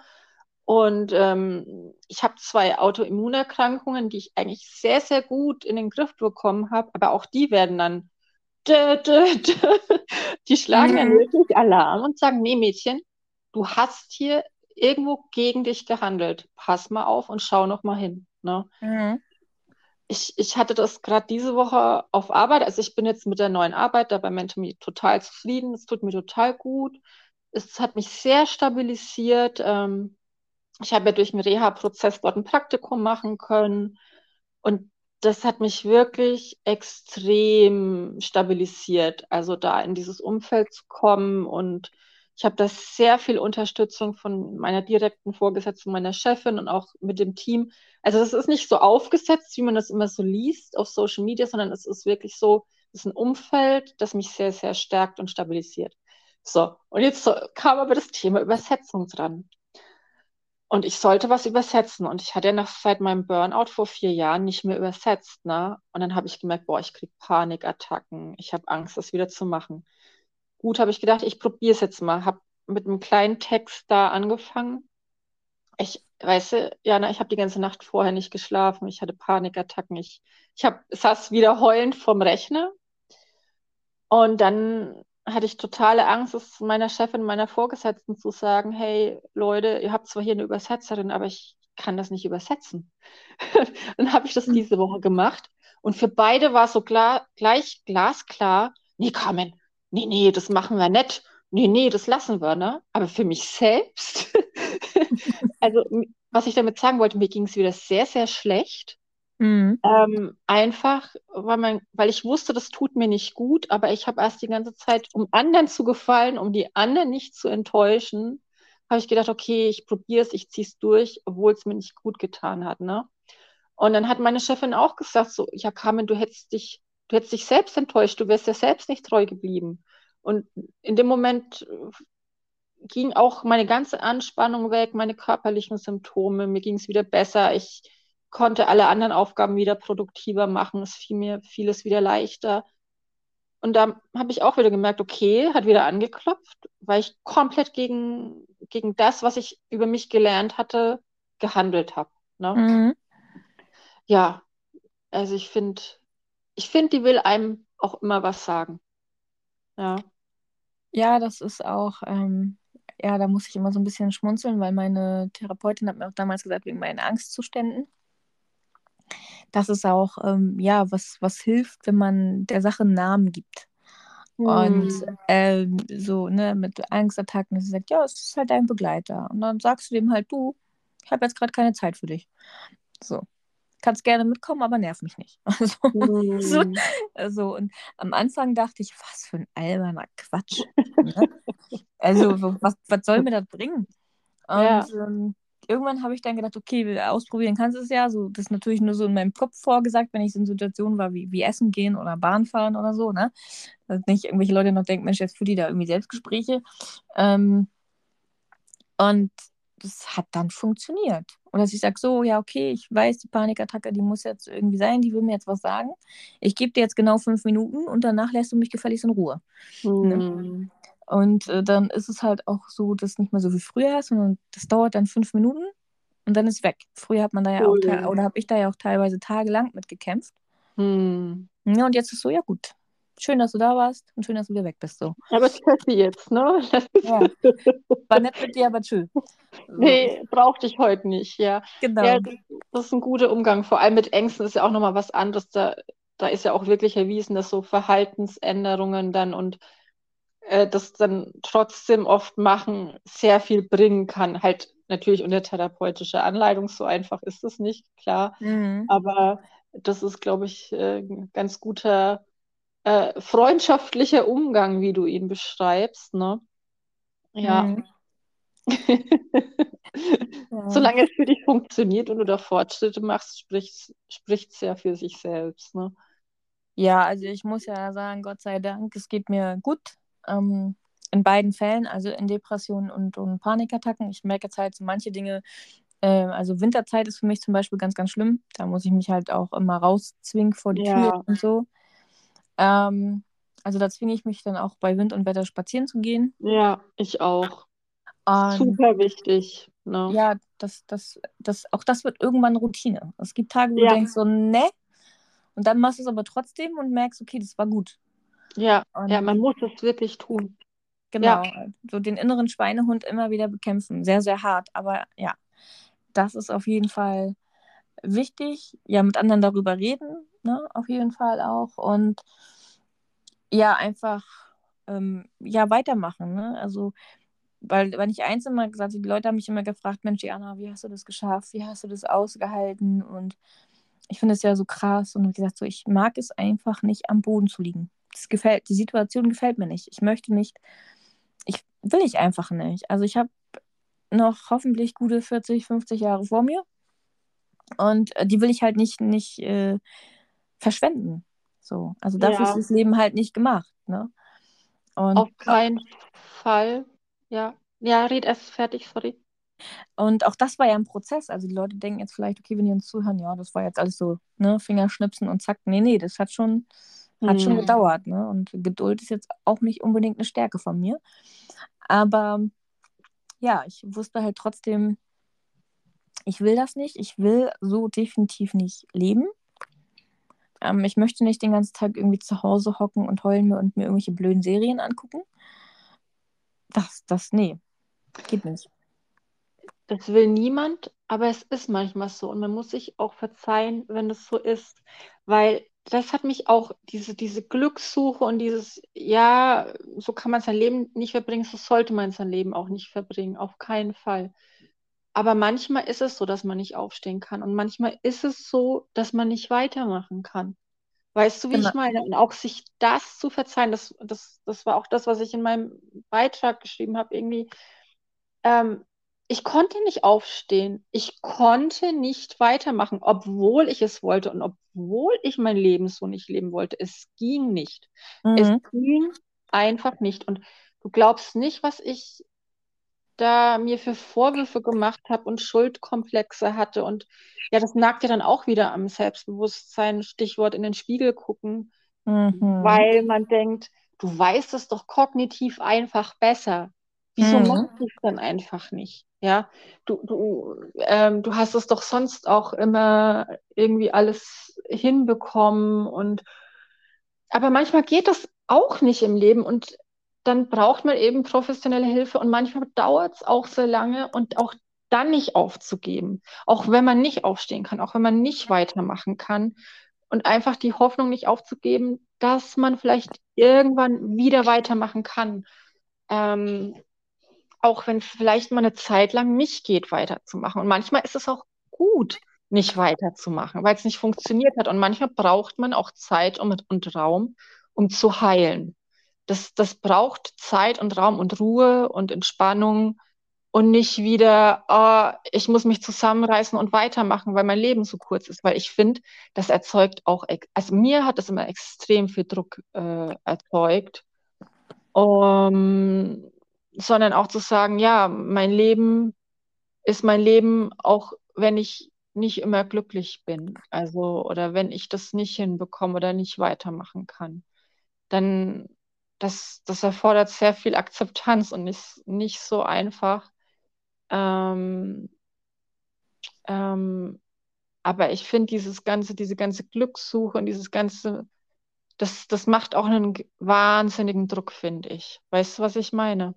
Und ähm, ich habe zwei Autoimmunerkrankungen, die ich eigentlich sehr, sehr gut in den Griff bekommen habe, aber auch die werden dann, dö, dö, dö, die schlagen mhm. dann wirklich Alarm und sagen, nee Mädchen, du hast hier irgendwo gegen dich gehandelt. Pass mal auf und schau noch mal hin. Ne? Mhm. Ich, ich hatte das gerade diese Woche auf Arbeit. Also ich bin jetzt mit der neuen Arbeit da bei Mentomy total zufrieden. Es tut mir total gut. Es hat mich sehr stabilisiert. Ähm, ich habe ja durch den Reha-Prozess dort ein Praktikum machen können. Und das hat mich wirklich extrem stabilisiert. Also da in dieses Umfeld zu kommen und ich habe da sehr viel Unterstützung von meiner direkten Vorgesetzten, meiner Chefin und auch mit dem Team. Also das ist nicht so aufgesetzt, wie man das immer so liest auf Social Media, sondern es ist wirklich so, es ist ein Umfeld, das mich sehr, sehr stärkt und stabilisiert. So, und jetzt kam aber das Thema Übersetzung dran. Und ich sollte was übersetzen. Und ich hatte ja nach, seit meinem Burnout vor vier Jahren nicht mehr übersetzt. Ne? Und dann habe ich gemerkt, boah, ich kriege Panikattacken. Ich habe Angst, das wieder zu machen gut, habe ich gedacht, ich probiere es jetzt mal. Habe mit einem kleinen Text da angefangen. Ich weißt du, Jana, ich habe die ganze Nacht vorher nicht geschlafen. Ich hatte Panikattacken. Ich, ich hab, saß wieder heulend vorm Rechner. Und dann hatte ich totale Angst, es meiner Chefin, meiner Vorgesetzten zu sagen, hey Leute, ihr habt zwar hier eine Übersetzerin, aber ich kann das nicht übersetzen. dann habe ich das hm. diese Woche gemacht. Und für beide war so klar, gleich glasklar, nee, Carmen, nee, nee, das machen wir nicht. Nee, nee, das lassen wir, ne? Aber für mich selbst, also was ich damit sagen wollte, mir ging es wieder sehr, sehr schlecht. Mhm. Ähm, einfach, weil, man, weil ich wusste, das tut mir nicht gut, aber ich habe erst die ganze Zeit, um anderen zu gefallen, um die anderen nicht zu enttäuschen, habe ich gedacht, okay, ich probiere es, ich ziehe es durch, obwohl es mir nicht gut getan hat. Ne? Und dann hat meine Chefin auch gesagt, so, ja, Carmen, du hättest dich Du hättest dich selbst enttäuscht, du wärst ja selbst nicht treu geblieben. Und in dem Moment äh, ging auch meine ganze Anspannung weg, meine körperlichen Symptome, mir ging es wieder besser. Ich konnte alle anderen Aufgaben wieder produktiver machen, es fiel mir vieles wieder leichter. Und da habe ich auch wieder gemerkt, okay, hat wieder angeklopft, weil ich komplett gegen, gegen das, was ich über mich gelernt hatte, gehandelt habe. Ne? Mhm. Ja, also ich finde, ich finde, die will einem auch immer was sagen. Ja. Ja, das ist auch, ähm, ja, da muss ich immer so ein bisschen schmunzeln, weil meine Therapeutin hat mir auch damals gesagt, wegen meinen Angstzuständen. Das ist auch, ähm, ja, was, was hilft, wenn man der Sache einen Namen gibt. Hm. Und ähm, so, ne, mit Angstattacken, sie sagt, ja, es ist halt dein Begleiter. Und dann sagst du dem halt, du, ich habe jetzt gerade keine Zeit für dich. So kannst gerne mitkommen, aber nerv mich nicht. Also, mm. so, also, und am Anfang dachte ich, was für ein alberner Quatsch. ne? Also, was, was soll mir das bringen? Und ja. ähm, irgendwann habe ich dann gedacht, okay, ausprobieren kannst du es ja. So, das ist natürlich nur so in meinem Kopf vorgesagt, wenn ich in Situationen war wie, wie Essen gehen oder Bahn fahren oder so, ne? Dass nicht irgendwelche Leute noch denken, Mensch, jetzt führt die da irgendwie Selbstgespräche. Ähm, und das hat dann funktioniert. Und dass ich sage, so, ja, okay, ich weiß, die Panikattacke, die muss jetzt irgendwie sein, die will mir jetzt was sagen. Ich gebe dir jetzt genau fünf Minuten und danach lässt du mich gefälligst in Ruhe. Mhm. Ne? Und äh, dann ist es halt auch so, dass nicht mehr so wie früher ist, sondern das dauert dann fünf Minuten und dann ist weg. Früher hat man da ja Cool. auch, oder habe ich da ja auch teilweise tagelang mit gekämpft. Hm. Ja, und jetzt ist so, ja gut. Schön, dass du da warst und schön, dass du wieder weg bist. So. Aber Tschüssi jetzt, ne? Ja. War nett mit dir, aber tschüss. Nee, brauchte ich heute nicht, ja. genau. Ja, das, das ist ein guter Umgang. Vor allem mit Ängsten ist ja auch nochmal was anderes. Da, da ist ja auch wirklich erwiesen, dass so Verhaltensänderungen dann und äh, das dann trotzdem oft machen sehr viel bringen kann. Halt natürlich unter therapeutischer Anleitung, so einfach ist es nicht, klar. Mhm. Aber das ist, glaube ich, äh, ein ganz guter äh, freundschaftlicher Umgang, wie du ihn beschreibst, ne? Ja. Mhm. Ja. Solange es für dich funktioniert und du da Fortschritte machst, spricht es ja für sich selbst, ne? Ja, also ich muss ja sagen, Gott sei Dank, es geht mir gut. Ähm, in beiden Fällen, also in Depressionen und, und Panikattacken. Ich merke jetzt halt so manche Dinge, äh, also Winterzeit ist für mich zum Beispiel ganz, ganz schlimm. Da muss ich mich halt auch immer rauszwingen vor die Ja. Tür und so. Ähm, also da zwinge ich mich dann auch bei Wind und Wetter spazieren zu gehen. Ja, ich auch. Und Super wichtig, ne? ja, das, das, das, auch das wird irgendwann Routine. Es gibt Tage, wo Ja. du denkst so, ne, und dann machst du es aber trotzdem und merkst, okay, das war gut. Ja, Und ja, man muss es wirklich tun. Genau, so den inneren Schweinehund immer wieder bekämpfen. Sehr, sehr hart. Aber ja, das ist auf jeden Fall wichtig. Ja, mit anderen darüber reden, ne? Auf jeden Fall auch. Und ja, einfach ähm, ja, weitermachen. Ne? Also, weil, wenn ich eins immer gesagt habe, die Leute haben mich immer gefragt, Mensch, Jana, wie hast du das geschafft? Wie hast du das ausgehalten? Und ich finde es ja so krass. Und wie gesagt, so, ich mag es einfach nicht, am Boden zu liegen. Das gefällt, die Situation gefällt mir nicht. Ich möchte nicht, ich will ich einfach nicht. Also ich habe noch hoffentlich gute 40, 50 Jahre vor mir. Und äh, die will ich halt nicht, nicht äh, verschwenden. So. Also dafür Ja. ist das Leben halt nicht gemacht. Ne? Und, Auf keinen Fall. Ja. Ja, red erst fertig, sorry. und auch das war ja ein Prozess. Also die Leute denken jetzt vielleicht, okay, wenn die uns zuhören, ja, das war jetzt alles so, ne, Fingerschnipsen und zack. Nee, nee, das hat schon, hat schon Hm. gedauert. Ne? Und Geduld ist jetzt auch nicht unbedingt eine Stärke von mir. Aber ja, ich wusste halt trotzdem, ich will das nicht. Ich will so definitiv nicht leben. Ähm, ich möchte nicht den ganzen Tag irgendwie zu Hause hocken und heulen mir und mir irgendwelche blöden Serien angucken. Das, das, nee, geht nicht. Das will niemand, aber es ist manchmal so. Und man muss sich auch verzeihen, wenn es so ist. Weil das hat mich auch, diese, diese Glückssuche und dieses, ja, so kann man sein Leben nicht verbringen, so sollte man sein Leben auch nicht verbringen, auf keinen Fall. Aber manchmal ist es so, dass man nicht aufstehen kann. Und manchmal ist es so, dass man nicht weitermachen kann. Weißt du, wie Genau. ich meine? Und auch sich das zu verzeihen, das, das, das war auch das, was ich in meinem Beitrag geschrieben habe, irgendwie. Ähm, ich konnte nicht aufstehen. Ich konnte nicht weitermachen, obwohl ich es wollte und obwohl ich mein Leben so nicht leben wollte. Es ging nicht. Es Mhm. ging einfach nicht. Und du glaubst nicht, was ich da mir für Vorwürfe gemacht habe und Schuldkomplexe hatte. Und ja, das nagt ja dann auch wieder am Selbstbewusstsein, Stichwort in den Spiegel gucken, Mhm. weil man denkt, du weißt es doch kognitiv einfach besser. Wieso Mhm. machst du es dann einfach nicht? Ja, du, du, ähm, du hast es doch sonst auch immer irgendwie alles hinbekommen und aber manchmal geht das auch nicht im Leben und dann braucht man eben professionelle Hilfe und manchmal dauert es auch sehr lange und auch dann nicht aufzugeben, auch wenn man nicht aufstehen kann, auch wenn man nicht weitermachen kann und einfach die Hoffnung nicht aufzugeben, dass man vielleicht irgendwann wieder weitermachen kann. Ähm, auch wenn es vielleicht mal eine Zeit lang nicht geht, weiterzumachen. Und manchmal ist es auch gut, nicht weiterzumachen, weil es nicht funktioniert hat. Und manchmal braucht man auch Zeit und, und Raum, um zu heilen. Das, das braucht Zeit und Raum und Ruhe und Entspannung. und nicht wieder, oh, ich muss mich zusammenreißen und weitermachen, weil mein Leben so kurz ist. Weil ich finde, das erzeugt auch, also mir hat das immer extrem viel Druck äh, erzeugt. Um, sondern auch zu sagen, ja, mein Leben ist mein Leben, auch wenn ich nicht immer glücklich bin. Also, oder wenn ich das nicht hinbekomme oder nicht weitermachen kann. Dann, das, das erfordert sehr viel Akzeptanz und ist nicht so einfach, ähm, ähm, aber ich finde dieses ganze, diese ganze Glückssuche und dieses ganze, das, das macht auch einen wahnsinnigen Druck, finde ich. Weißt du, was ich meine?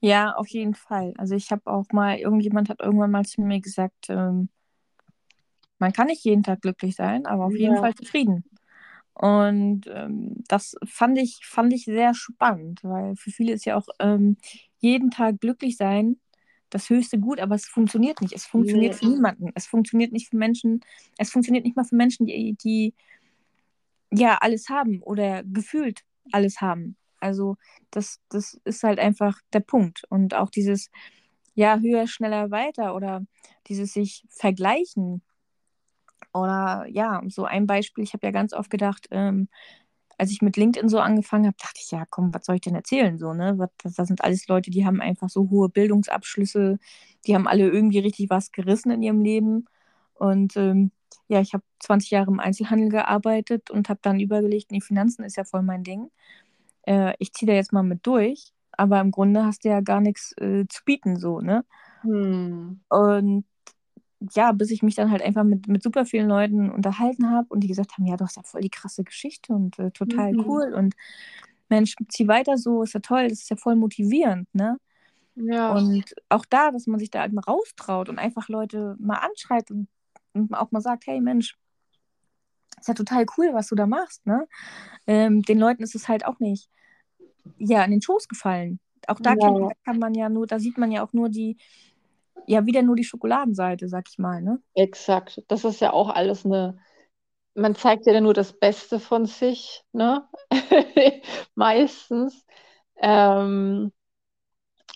Ja, auf jeden Fall. Also ich habe auch mal, irgendjemand hat irgendwann mal zu mir gesagt, ähm, man kann nicht jeden Tag glücklich sein, aber auf jeden Fall zufrieden. Und ähm, das fand ich, fand ich sehr spannend, weil für viele ist ja auch ähm, jeden Tag glücklich sein das höchste Gut, aber es funktioniert nicht. Es funktioniert nee. für niemanden. Es funktioniert nicht für Menschen. Es funktioniert nicht mal für Menschen, die, die ja alles haben oder gefühlt alles haben. Also das, das ist halt einfach der Punkt. Und auch dieses, ja, höher, schneller, weiter oder dieses sich vergleichen. Oder ja, so ein Beispiel, ich habe ja ganz oft gedacht, ähm, als ich mit LinkedIn so angefangen habe, dachte ich, ja, komm, was soll ich denn erzählen? So, ne? Das, das sind alles Leute, die haben einfach so hohe Bildungsabschlüsse, die haben alle irgendwie richtig was gerissen in ihrem Leben. Und ähm, ja, ich habe 20 Jahre im Einzelhandel gearbeitet und habe dann übergelegt, nee, Finanzen ist ja voll mein Ding. Äh, ich ziehe da jetzt mal mit durch, aber im Grunde hast du ja gar nichts äh, zu bieten, so, ne? Hm. Und ja, bis ich mich dann halt einfach mit, mit super vielen Leuten unterhalten habe und die gesagt haben, ja, du hast ja voll die krasse Geschichte und äh, total mhm. cool und Mensch, zieh weiter so, ist ja toll, das ist ja voll motivierend, ne? Ja. Und auch da, dass man sich da halt mal raustraut und einfach Leute mal anschreit und, und auch mal sagt, hey Mensch, ist ja total cool, was du da machst, ne? Ähm, den Leuten ist es halt auch nicht, ja, in den Schoß gefallen. Auch da ja. kann, kann man ja nur, da sieht man ja auch nur die, ja wieder nur die Schokoladenseite, sag ich mal, ne? Exakt. Das ist ja auch alles eine, man zeigt ja nur das Beste von sich, ne? Meistens. Ähm,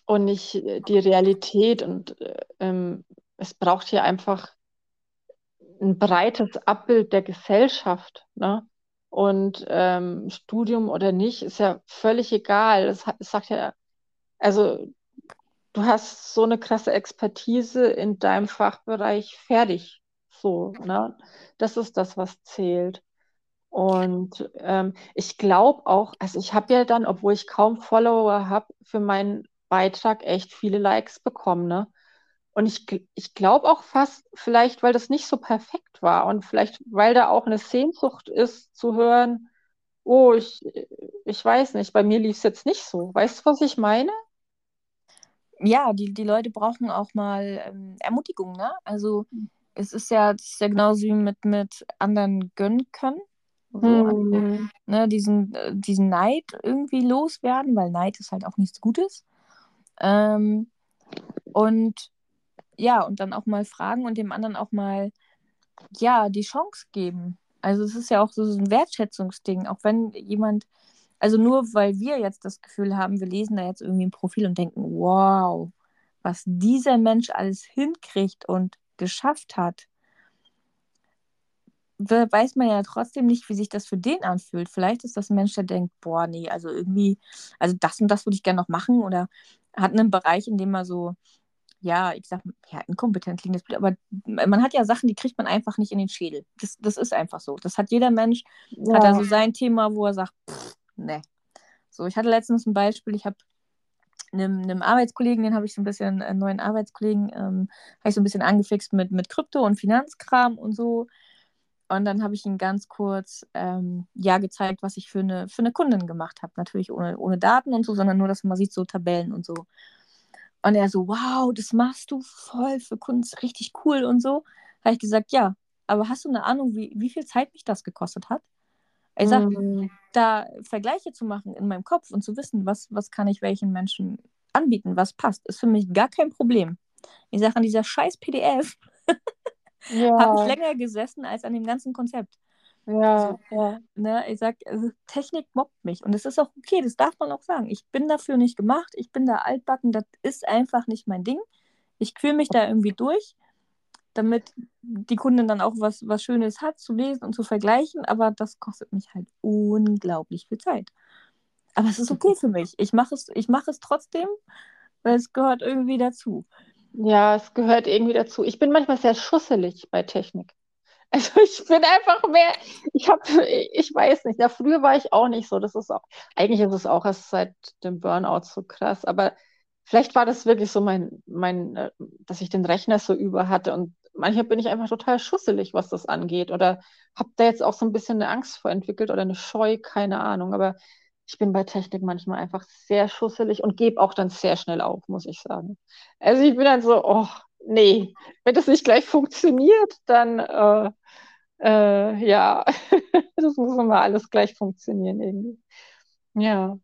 und nicht die Realität. Und ähm, es braucht hier einfach ein breites Abbild der Gesellschaft, ne? Und ähm, Studium oder nicht, ist ja völlig egal. Es, sagt ja, also du hast so eine krasse Expertise in deinem Fachbereich fertig. So, ne? Das ist das, was zählt. Und ähm, ich glaube auch, also ich habe ja dann, obwohl ich kaum Follower habe, für meinen Beitrag echt viele Likes bekommen, ne? Und ich, ich glaube auch fast, vielleicht, weil das nicht so perfekt war und vielleicht, weil da auch eine Sehnsucht ist, zu hören, oh, ich, ich weiß nicht, bei mir lief es jetzt nicht so. Weißt du, was ich meine? ja, die, die Leute brauchen auch mal ähm, Ermutigung, ne? Also es ist ja, ist ja genauso wie mit, mit anderen gönnen können. So, mhm. ne, diesen, äh, diesen Neid irgendwie loswerden, weil Neid ist halt auch nichts Gutes. Ähm, und ja, und dann auch mal fragen und dem anderen auch mal, ja, die Chance geben. Also es ist ja auch so ein Wertschätzungsding, auch wenn jemand also nur weil wir jetzt das Gefühl haben, wir lesen da jetzt irgendwie ein Profil und denken, wow, was dieser Mensch alles hinkriegt und geschafft hat, weiß man ja trotzdem nicht, wie sich das für den anfühlt. Vielleicht ist das ein Mensch, der denkt, boah, nee, also irgendwie, also das und das würde ich gerne noch machen oder hat einen Bereich, in dem er so, ja, ich sag, ja, inkompetent klingt das blöd, aber man hat ja Sachen, die kriegt man einfach nicht in den Schädel. Das, das ist einfach so. Das hat jeder Mensch, ja. hat also sein Thema, wo er sagt, pff, ne. So, ich hatte letztens ein Beispiel, ich habe einem, einem Arbeitskollegen, den habe ich so ein bisschen, einen neuen Arbeitskollegen, ähm, habe ich so ein bisschen angefixt mit, mit Krypto und Finanzkram und so. Und dann habe ich ihm ganz kurz ähm, ja gezeigt, was ich für eine, für eine Kundin gemacht habe. Natürlich ohne, ohne Daten und so, sondern nur, dass man sieht, so Tabellen und so. Und er so, wow, das machst du voll für Kunst, richtig cool und so. Habe ich gesagt, ja, aber hast du eine Ahnung, wie, wie viel Zeit mich das gekostet hat? Ich sag, mhm. da Vergleiche zu machen in meinem Kopf und zu wissen, was, was kann ich welchen Menschen anbieten, was passt, ist für mich gar kein Problem. Ich sage, an dieser scheiß PDF ja. habe ich länger gesessen als an dem ganzen Konzept. Ja, Also, ja. ne, ich sag, also Technik mobbt mich. Und es ist auch okay, das darf man auch sagen. Ich bin dafür nicht gemacht, ich bin da altbacken, das ist einfach nicht mein Ding. Ich quäle mich da irgendwie durch, damit die Kundin dann auch was, was Schönes hat zu lesen und zu vergleichen, aber das kostet mich halt unglaublich viel Zeit. Aber es ist okay für mich. Ich mache es, ich mache es trotzdem, weil es gehört irgendwie dazu. Ja, es gehört irgendwie dazu. Ich bin manchmal sehr schusselig bei Technik. Also ich bin einfach mehr, ich habe, ich weiß nicht, ja, früher war ich auch nicht so. Das ist auch, eigentlich ist es auch erst seit dem Burnout so krass, aber vielleicht war das wirklich so mein, mein, äh, dass ich den Rechner so über hatte und manchmal bin ich einfach total schusselig, was das angeht oder habe da jetzt auch so ein bisschen eine Angst vor entwickelt oder eine Scheu, keine Ahnung, aber ich bin bei Technik manchmal einfach sehr schusselig und gebe auch dann sehr schnell auf, muss ich sagen. Also ich bin dann so, oh, nee, wenn das nicht gleich funktioniert, dann äh, äh, ja, das muss immer alles gleich funktionieren irgendwie. Ja,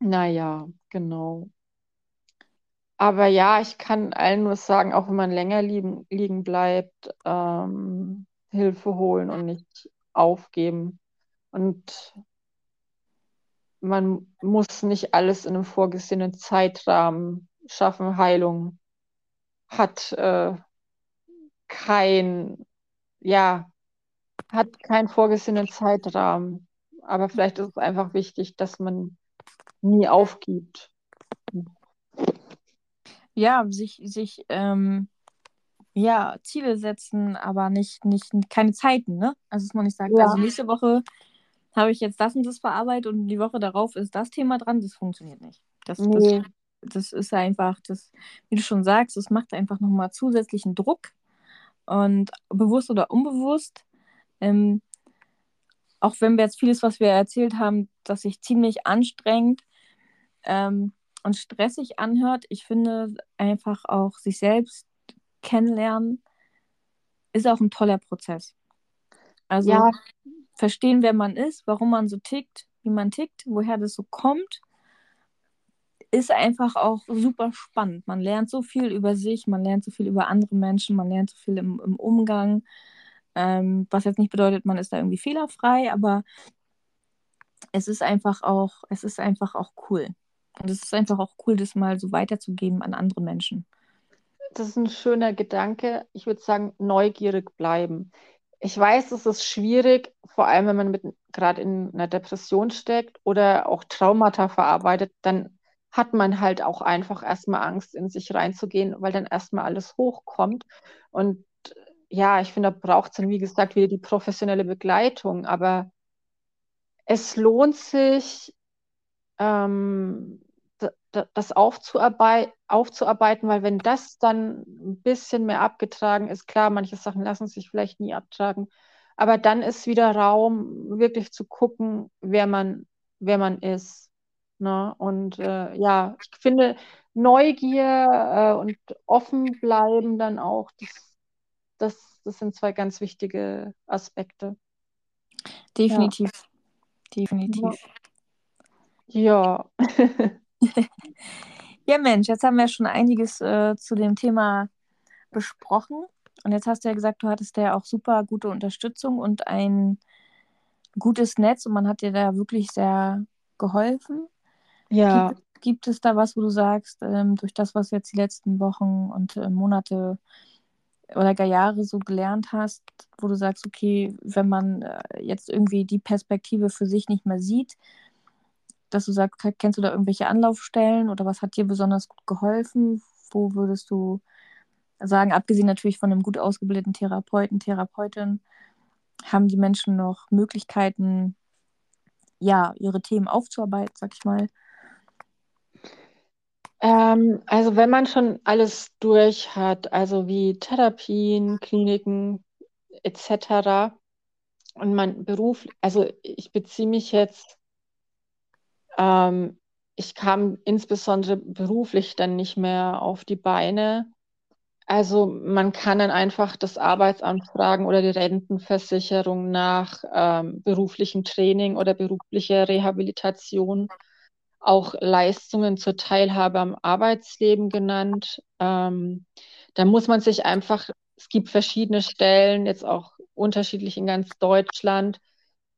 naja, genau. Aber ja, ich kann allen nur sagen, auch wenn man länger liegen, liegen bleibt, ähm, Hilfe holen und nicht aufgeben. Und man muss nicht alles in einem vorgesehenen Zeitrahmen schaffen. Heilung hat äh, kein, ja, hat keinen vorgesehenen Zeitrahmen. Aber vielleicht ist es einfach wichtig, dass man nie aufgibt. Ja, sich, sich ähm, ja, Ziele setzen, aber nicht, nicht, keine Zeiten, ne? Also dass man nicht sagt, Ja. also nächste Woche habe ich jetzt das und das verarbeitet und die Woche darauf ist das Thema dran, das funktioniert nicht. Das, Nee. das, das ist einfach, das, wie du schon sagst, das macht einfach nochmal zusätzlichen Druck und bewusst oder unbewusst. Ähm, auch wenn wir jetzt vieles, was wir erzählt haben, dass sich ziemlich anstrengend ähm, und stressig anhört, ich finde einfach auch sich selbst kennenlernen ist auch ein toller Prozess. Also Ja, verstehen, wer man ist, warum man so tickt, wie man tickt, woher das so kommt, ist einfach auch super spannend. Man lernt so viel über sich, man lernt so viel über andere Menschen, man lernt so viel im, im Umgang. Ähm, was jetzt nicht bedeutet, man ist da irgendwie fehlerfrei, aber es ist einfach auch, es ist einfach auch cool. Und es ist einfach auch cool, das mal so weiterzugeben an andere Menschen. das ist ein schöner Gedanke. Ich würde sagen, neugierig bleiben. Ich weiß, es ist schwierig, vor allem wenn man gerade in einer Depression steckt oder auch Traumata verarbeitet, dann hat man halt auch einfach erstmal Angst, in sich reinzugehen, weil dann erstmal alles hochkommt. Und ja, ich finde, da braucht es dann, wie gesagt, wieder die professionelle Begleitung. Aber es lohnt sich, ähm, das aufzuarbei aufzuarbeiten, weil wenn das dann ein bisschen mehr abgetragen ist, klar, manche Sachen lassen sich vielleicht nie abtragen, aber dann ist wieder Raum, wirklich zu gucken, wer man, wer man ist. Ne? Und äh, ja, ich finde Neugier äh, und offen bleiben dann auch, das, das, das sind zwei ganz wichtige Aspekte. Definitiv, Ja. definitiv. Ja. Ja, Mensch, jetzt haben wir schon einiges äh, zu dem Thema besprochen. Und jetzt hast du ja gesagt, du hattest ja auch super gute Unterstützung und ein gutes Netz und man hat dir da wirklich sehr geholfen. Ja. Gibt, gibt es da was, wo du sagst, ähm, durch das, was du jetzt die letzten Wochen und äh, Monate oder gar Jahre so gelernt hast, wo du sagst, okay, wenn man äh, jetzt irgendwie die Perspektive für sich nicht mehr sieht, dass du sagst, kennst du da irgendwelche Anlaufstellen oder was hat dir besonders gut geholfen? Wo würdest du sagen, abgesehen natürlich von einem gut ausgebildeten Therapeuten, Therapeutin, haben die Menschen noch Möglichkeiten, ja, ihre Themen aufzuarbeiten, sag ich mal? Ähm, also wenn man schon alles durch hat, also wie Therapien, Kliniken etc. und man Beruf, also ich beziehe mich jetzt, ähm, ich kam insbesondere beruflich dann nicht mehr auf die Beine. Also man kann dann einfach das Arbeitsamt fragen oder die Rentenversicherung nach ähm, beruflichem Training oder beruflicher Rehabilitation auch Leistungen zur Teilhabe am Arbeitsleben genannt. Ähm, da muss man sich einfach, es gibt verschiedene Stellen, jetzt auch unterschiedlich in ganz Deutschland.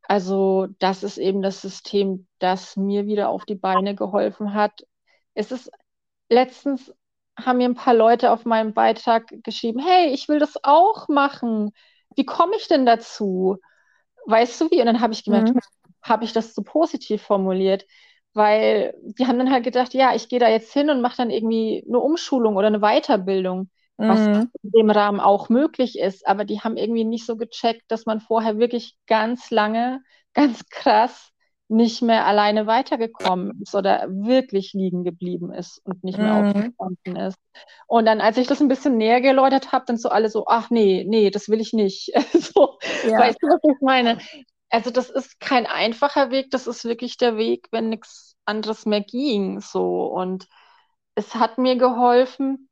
Also das ist eben das System, das mir wieder auf die Beine geholfen hat. Es ist letztens haben mir ein paar Leute auf meinem Beitrag geschrieben, hey, ich will das auch machen. Wie komme ich denn dazu? Weißt du wie? Und dann habe ich gemerkt, mhm. habe ich das zu positiv formuliert? Weil die haben dann halt gedacht, ja, ich gehe da jetzt hin und mache dann irgendwie eine Umschulung oder eine Weiterbildung, mhm. was in dem Rahmen auch möglich ist. Aber die haben irgendwie nicht so gecheckt, dass man vorher wirklich ganz lange, ganz krass nicht mehr alleine weitergekommen ist oder wirklich liegen geblieben ist und nicht mehr mhm. aufgestanden ist. Und dann, als ich das ein bisschen näher geläutert habe, dann so alle so, ach nee, nee, das will ich nicht. so, ja. Weißt du, was ich meine? Also das ist kein einfacher Weg, das ist wirklich der Weg, wenn nichts anderes mehr ging. So. Und es hat mir geholfen.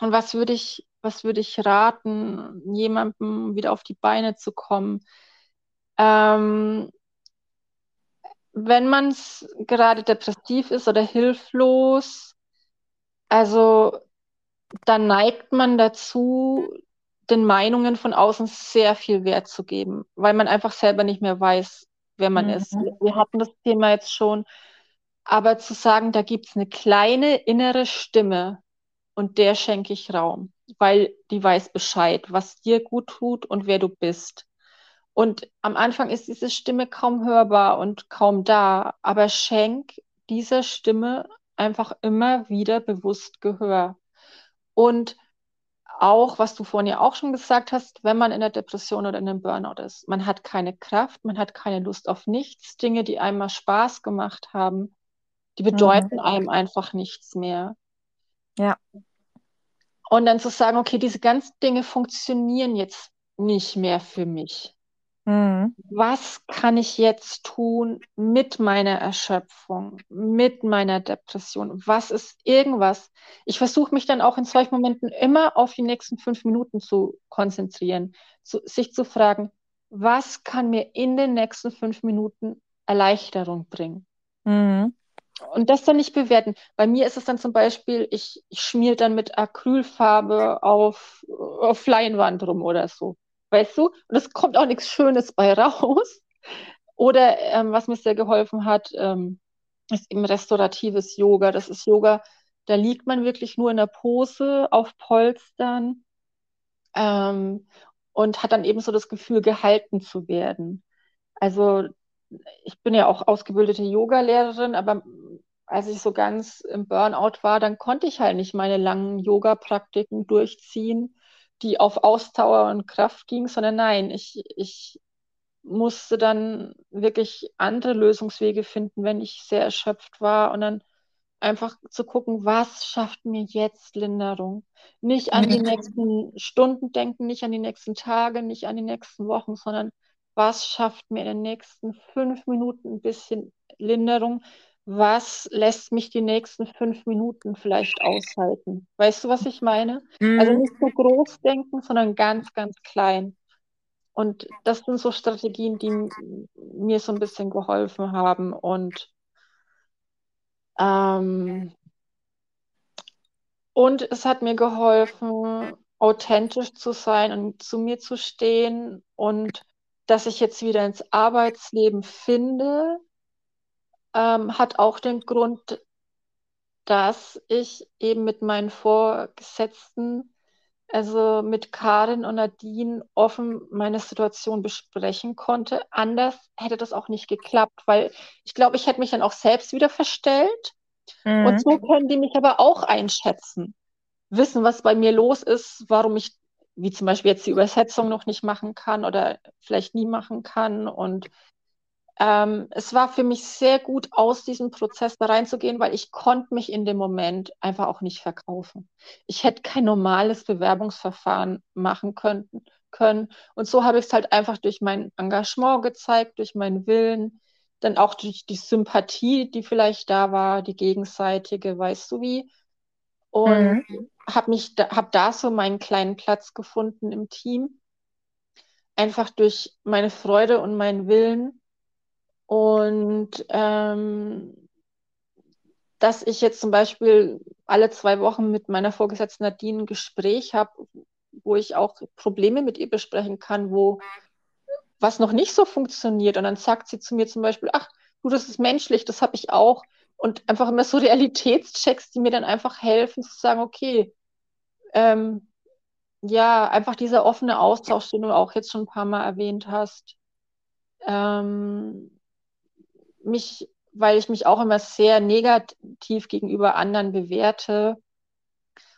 Und was würde ich, was würde ich raten, jemandem wieder auf die Beine zu kommen? Ähm, wenn man gerade depressiv ist oder hilflos, also dann neigt man dazu, den Meinungen von außen sehr viel Wert zu geben, weil man einfach selber nicht mehr weiß, wer man mhm. ist. Wir hatten das Thema jetzt schon, aber zu sagen, da gibt es eine kleine innere Stimme und der schenke ich Raum, weil die weiß Bescheid, was dir gut tut und wer du bist. Und am Anfang ist diese Stimme kaum hörbar und kaum da, aber schenk dieser Stimme einfach immer wieder bewusst Gehör. Und auch, was du vorhin ja auch schon gesagt hast, wenn man in der Depression oder in einem Burnout ist, man hat keine Kraft, man hat keine Lust auf nichts, Dinge, die einmal Spaß gemacht haben, die bedeuten mhm. einem einfach nichts mehr. Ja. Und dann zu sagen, okay, diese ganzen Dinge funktionieren jetzt nicht mehr für mich. Mhm. Was kann ich jetzt tun mit meiner Erschöpfung, mit meiner Depression? Was ist irgendwas? Ich versuche mich dann auch in solchen Momenten immer auf die nächsten fünf Minuten zu konzentrieren, zu, sich zu fragen, was kann mir in den nächsten fünf Minuten Erleichterung bringen? Mhm. Und das dann nicht bewerten. Bei mir ist es dann zum Beispiel, ich, ich schmier dann mit Acrylfarbe auf, auf Leinwand rum oder so weißt du? Und es kommt auch nichts Schönes bei raus. Oder ähm, was mir sehr geholfen hat, ähm, ist eben restauratives Yoga. Das ist Yoga, da liegt man wirklich nur in der Pose auf Polstern ähm, und hat dann eben so das Gefühl, gehalten zu werden. Also ich bin ja auch ausgebildete Yoga-Lehrerin, aber als ich so ganz im Burnout war, dann konnte ich halt nicht meine langen Yoga-Praktiken durchziehen die auf Ausdauer und Kraft ging, sondern nein, ich, ich musste dann wirklich andere Lösungswege finden, wenn ich sehr erschöpft war und dann einfach zu gucken, was schafft mir jetzt Linderung. Nicht an die nächsten Stunden denken, nicht an die nächsten Tage, nicht an die nächsten Wochen, sondern was schafft mir in den nächsten fünf Minuten ein bisschen Linderung, was lässt mich die nächsten fünf Minuten vielleicht aushalten? Weißt du, was ich meine? Mhm. Also nicht so groß denken, sondern ganz, ganz klein. Und das sind so Strategien, die mir so ein bisschen geholfen haben. Und, ähm, und es hat mir geholfen, authentisch zu sein und zu mir zu stehen und dass ich jetzt wieder ins Arbeitsleben finde, ähm, hat auch den Grund, dass ich eben mit meinen Vorgesetzten, also mit Karin und Nadine, offen meine Situation besprechen konnte. Anders hätte das auch nicht geklappt, weil ich glaube, ich hätte mich dann auch selbst wieder verstellt. Mhm. Und so können die mich aber auch einschätzen, wissen, was bei mir los ist, warum ich, wie zum Beispiel jetzt die Übersetzung noch nicht machen kann oder vielleicht nie machen kann und ähm, es war für mich sehr gut, aus diesem Prozess da reinzugehen, weil ich konnte mich in dem Moment einfach auch nicht verkaufen. Ich hätte kein normales Bewerbungsverfahren machen können. können. Und so habe ich es halt einfach durch mein Engagement gezeigt, durch meinen Willen, dann auch durch die Sympathie, die vielleicht da war, die gegenseitige, weißt du wie. Und mhm. habe mich, da, habe da so meinen kleinen Platz gefunden im Team. Einfach durch meine Freude und meinen Willen und ähm, dass ich jetzt zum Beispiel alle zwei Wochen mit meiner Vorgesetzten Nadine ein Gespräch habe, wo ich auch Probleme mit ihr besprechen kann, wo was noch nicht so funktioniert. Und dann sagt sie zu mir zum Beispiel, ach, du, das ist menschlich, das habe ich auch. Und einfach immer so Realitätschecks, die mir dann einfach helfen zu sagen, okay, ähm, ja, einfach dieser offene Austausch, den du auch jetzt schon ein paar Mal erwähnt hast. Ähm, mich, weil ich mich auch immer sehr negativ gegenüber anderen bewerte.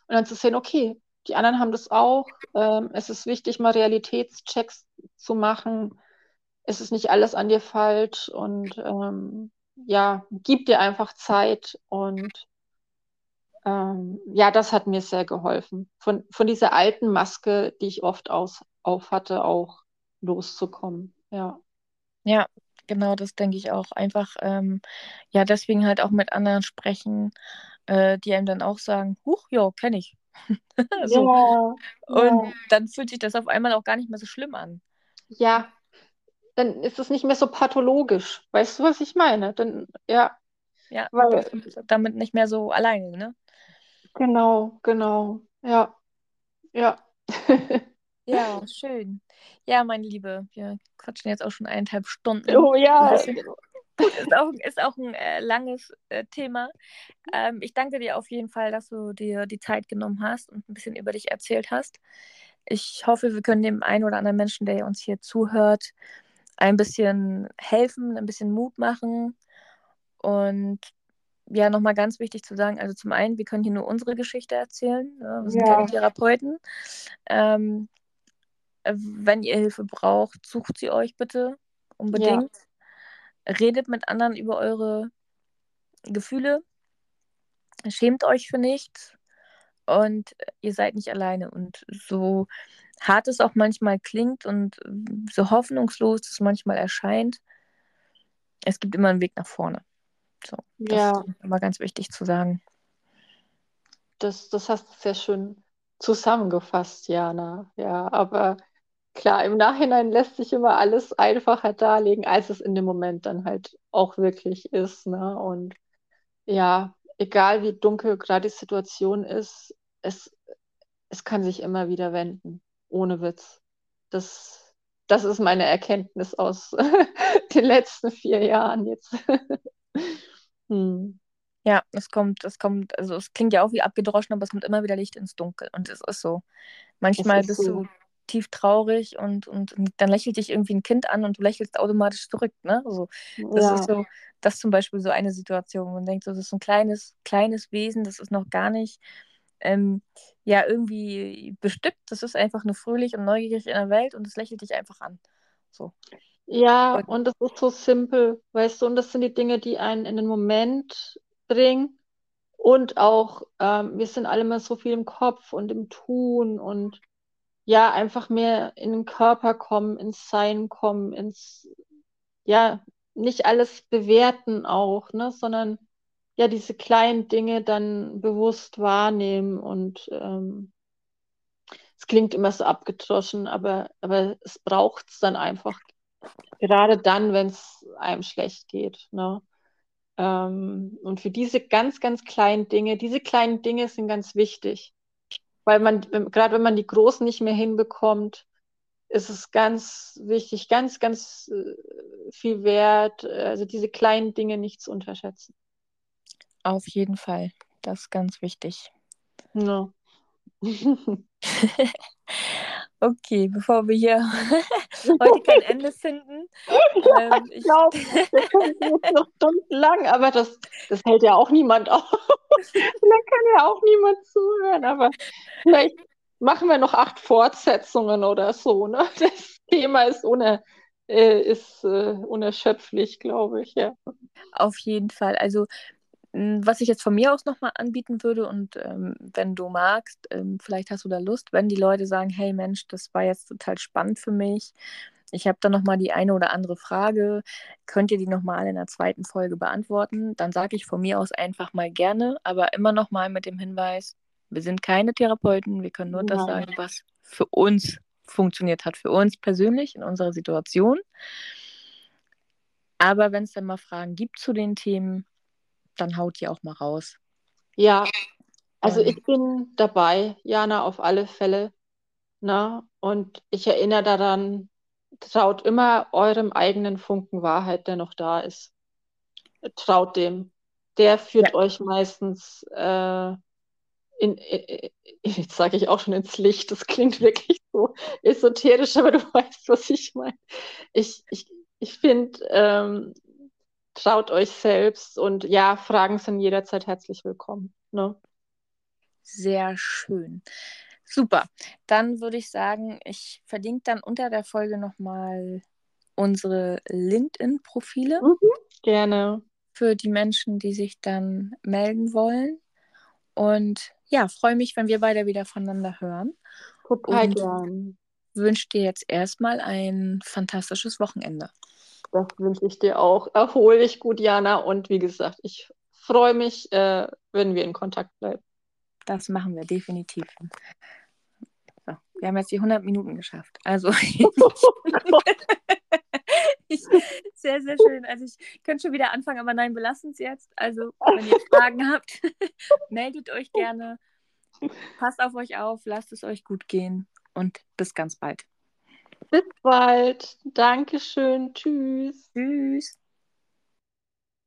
Und dann zu sehen, okay, die anderen haben das auch. Ähm, es ist wichtig, mal Realitätschecks zu machen. Es ist nicht alles an dir falsch und ähm, ja, gib dir einfach Zeit und ähm, ja, das hat mir sehr geholfen, von, von dieser alten Maske, die ich oft aus, auf hatte, auch loszukommen. Ja. Ja, genau, das denke ich auch. Einfach, ähm, ja, deswegen halt auch mit anderen sprechen, äh, die einem dann auch sagen, huch, ja, kenne ich. so. Ja, Und ja. dann fühlt sich das auf einmal auch gar nicht mehr so schlimm an. Ja, dann ist es nicht mehr so pathologisch. Weißt du, was ich meine? Dann, ja. Ja, weil, damit nicht mehr so alleine, ne? Genau, genau. Ja. Ja. ja, schön. Ja, meine Liebe, wir quatschen jetzt auch schon eineinhalb Stunden. Oh ja. Ist auch, ist auch ein äh, langes äh, Thema. Ähm, ich danke dir auf jeden Fall, dass du dir die Zeit genommen hast und ein bisschen über dich erzählt hast. Ich hoffe, wir können dem einen oder anderen Menschen, der uns hier zuhört, ein bisschen helfen, ein bisschen Mut machen und ja, nochmal ganz wichtig zu sagen, also zum einen, wir können hier nur unsere Geschichte erzählen. Ja, wir sind ja. keine Therapeuten. Ähm, wenn ihr Hilfe braucht, sucht sie euch bitte unbedingt. Ja. Redet mit anderen über eure Gefühle. Schämt euch für nichts. Und ihr seid nicht alleine. Und so hart es auch manchmal klingt und so hoffnungslos es manchmal erscheint, es gibt immer einen Weg nach vorne. So, das ja. ist immer ganz wichtig zu sagen. Das, das hast du sehr schön zusammengefasst, Jana. Ja, aber klar, im Nachhinein lässt sich immer alles einfacher darlegen, als es in dem Moment dann halt auch wirklich ist. Ne? Und ja, egal wie dunkel gerade die Situation ist, es, es kann sich immer wieder wenden. Ohne Witz. Das, das ist meine Erkenntnis aus den letzten vier Jahren jetzt. Hm. Ja, es kommt, es kommt, also es klingt ja auch wie abgedroschen, aber es kommt immer wieder Licht ins Dunkel. Und es ist so. Manchmal ist bist so. du tief traurig und, und, dann lächelt dich irgendwie ein Kind an und du lächelst automatisch zurück. Ne? Also, das ja. ist so, das ist zum Beispiel so eine Situation. Man denkt, so, das ist ein kleines, kleines Wesen, das ist noch gar nicht ähm, ja irgendwie bestückt. Das ist einfach nur fröhlich und neugierig in der Welt und es lächelt dich einfach an. So. Ja, und, und das ist so simpel, weißt du, und das sind die Dinge, die einen in den Moment bringen. Und auch, ähm, wir sind alle mal so viel im Kopf und im Tun und ja, einfach mehr in den Körper kommen, ins Sein kommen, ins, ja, nicht alles bewerten auch, ne, sondern ja, diese kleinen Dinge dann bewusst wahrnehmen und ähm, es klingt immer so abgedroschen, aber, aber es braucht es dann einfach Gerade dann, wenn es einem schlecht geht. Ne? Ähm, und für diese ganz, ganz kleinen Dinge, diese kleinen Dinge sind ganz wichtig. Weil man, gerade wenn man die großen nicht mehr hinbekommt, ist es ganz wichtig, ganz, ganz äh, viel wert, also diese kleinen Dinge nicht zu unterschätzen. Auf jeden Fall. Das ist ganz wichtig. No. Okay, bevor wir hier heute kein Ende finden. Ja, ähm, ich glaube, wir können jetzt noch stundenlang, aber das, das hält ja auch niemand auf. da kann ja auch niemand zuhören, aber vielleicht machen wir noch acht Fortsetzungen oder so. Ne? Das Thema ist, uner, äh, ist äh, unerschöpflich, glaube ich. Ja. Auf jeden Fall. Also was ich jetzt von mir aus nochmal anbieten würde und ähm, wenn du magst, ähm, vielleicht hast du da Lust, wenn die Leute sagen, hey Mensch, das war jetzt total spannend für mich, ich habe da nochmal die eine oder andere Frage, könnt ihr die nochmal in der zweiten Folge beantworten, dann sage ich von mir aus einfach mal gerne, aber immer nochmal mit dem Hinweis, wir sind keine Therapeuten, wir können nur Nein. das sagen, was für uns funktioniert hat, für uns persönlich in unserer Situation. Aber wenn es dann mal Fragen gibt zu den Themen, dann haut die auch mal raus. Ja, also ähm. ich bin dabei, Jana, auf alle Fälle. Na? Ne? Und ich erinnere daran, traut immer eurem eigenen Funken Wahrheit, der noch da ist. Traut dem. Der führt ja. euch meistens äh, in, in, jetzt sage ich auch schon ins Licht, das klingt wirklich so esoterisch, aber du weißt, was ich meine. Ich, ich, ich finde, ähm, traut euch selbst und ja, Fragen sind jederzeit herzlich willkommen. Ne? Sehr schön. Super. Dann würde ich sagen, ich verlinke dann unter der Folge nochmal unsere LinkedIn-Profile. Mhm, gerne. Für die Menschen, die sich dann melden wollen. Und ja, freue mich, wenn wir beide wieder voneinander hören. Total gern. Wünsche dir jetzt erstmal ein fantastisches Wochenende. Das wünsche ich dir auch. Erhol dich gut, Jana. Und wie gesagt, ich freue mich, äh, wenn wir in Kontakt bleiben. Das machen wir definitiv. So, wir haben jetzt die 100 Minuten geschafft. Also. ich, sehr, sehr schön. Also ich könnte schon wieder anfangen, aber nein, wir lassen es jetzt. Also, wenn ihr Fragen habt, meldet euch gerne. Passt auf euch auf, lasst es euch gut gehen und bis ganz bald. Bis bald. Dankeschön. Tschüss. Tschüss.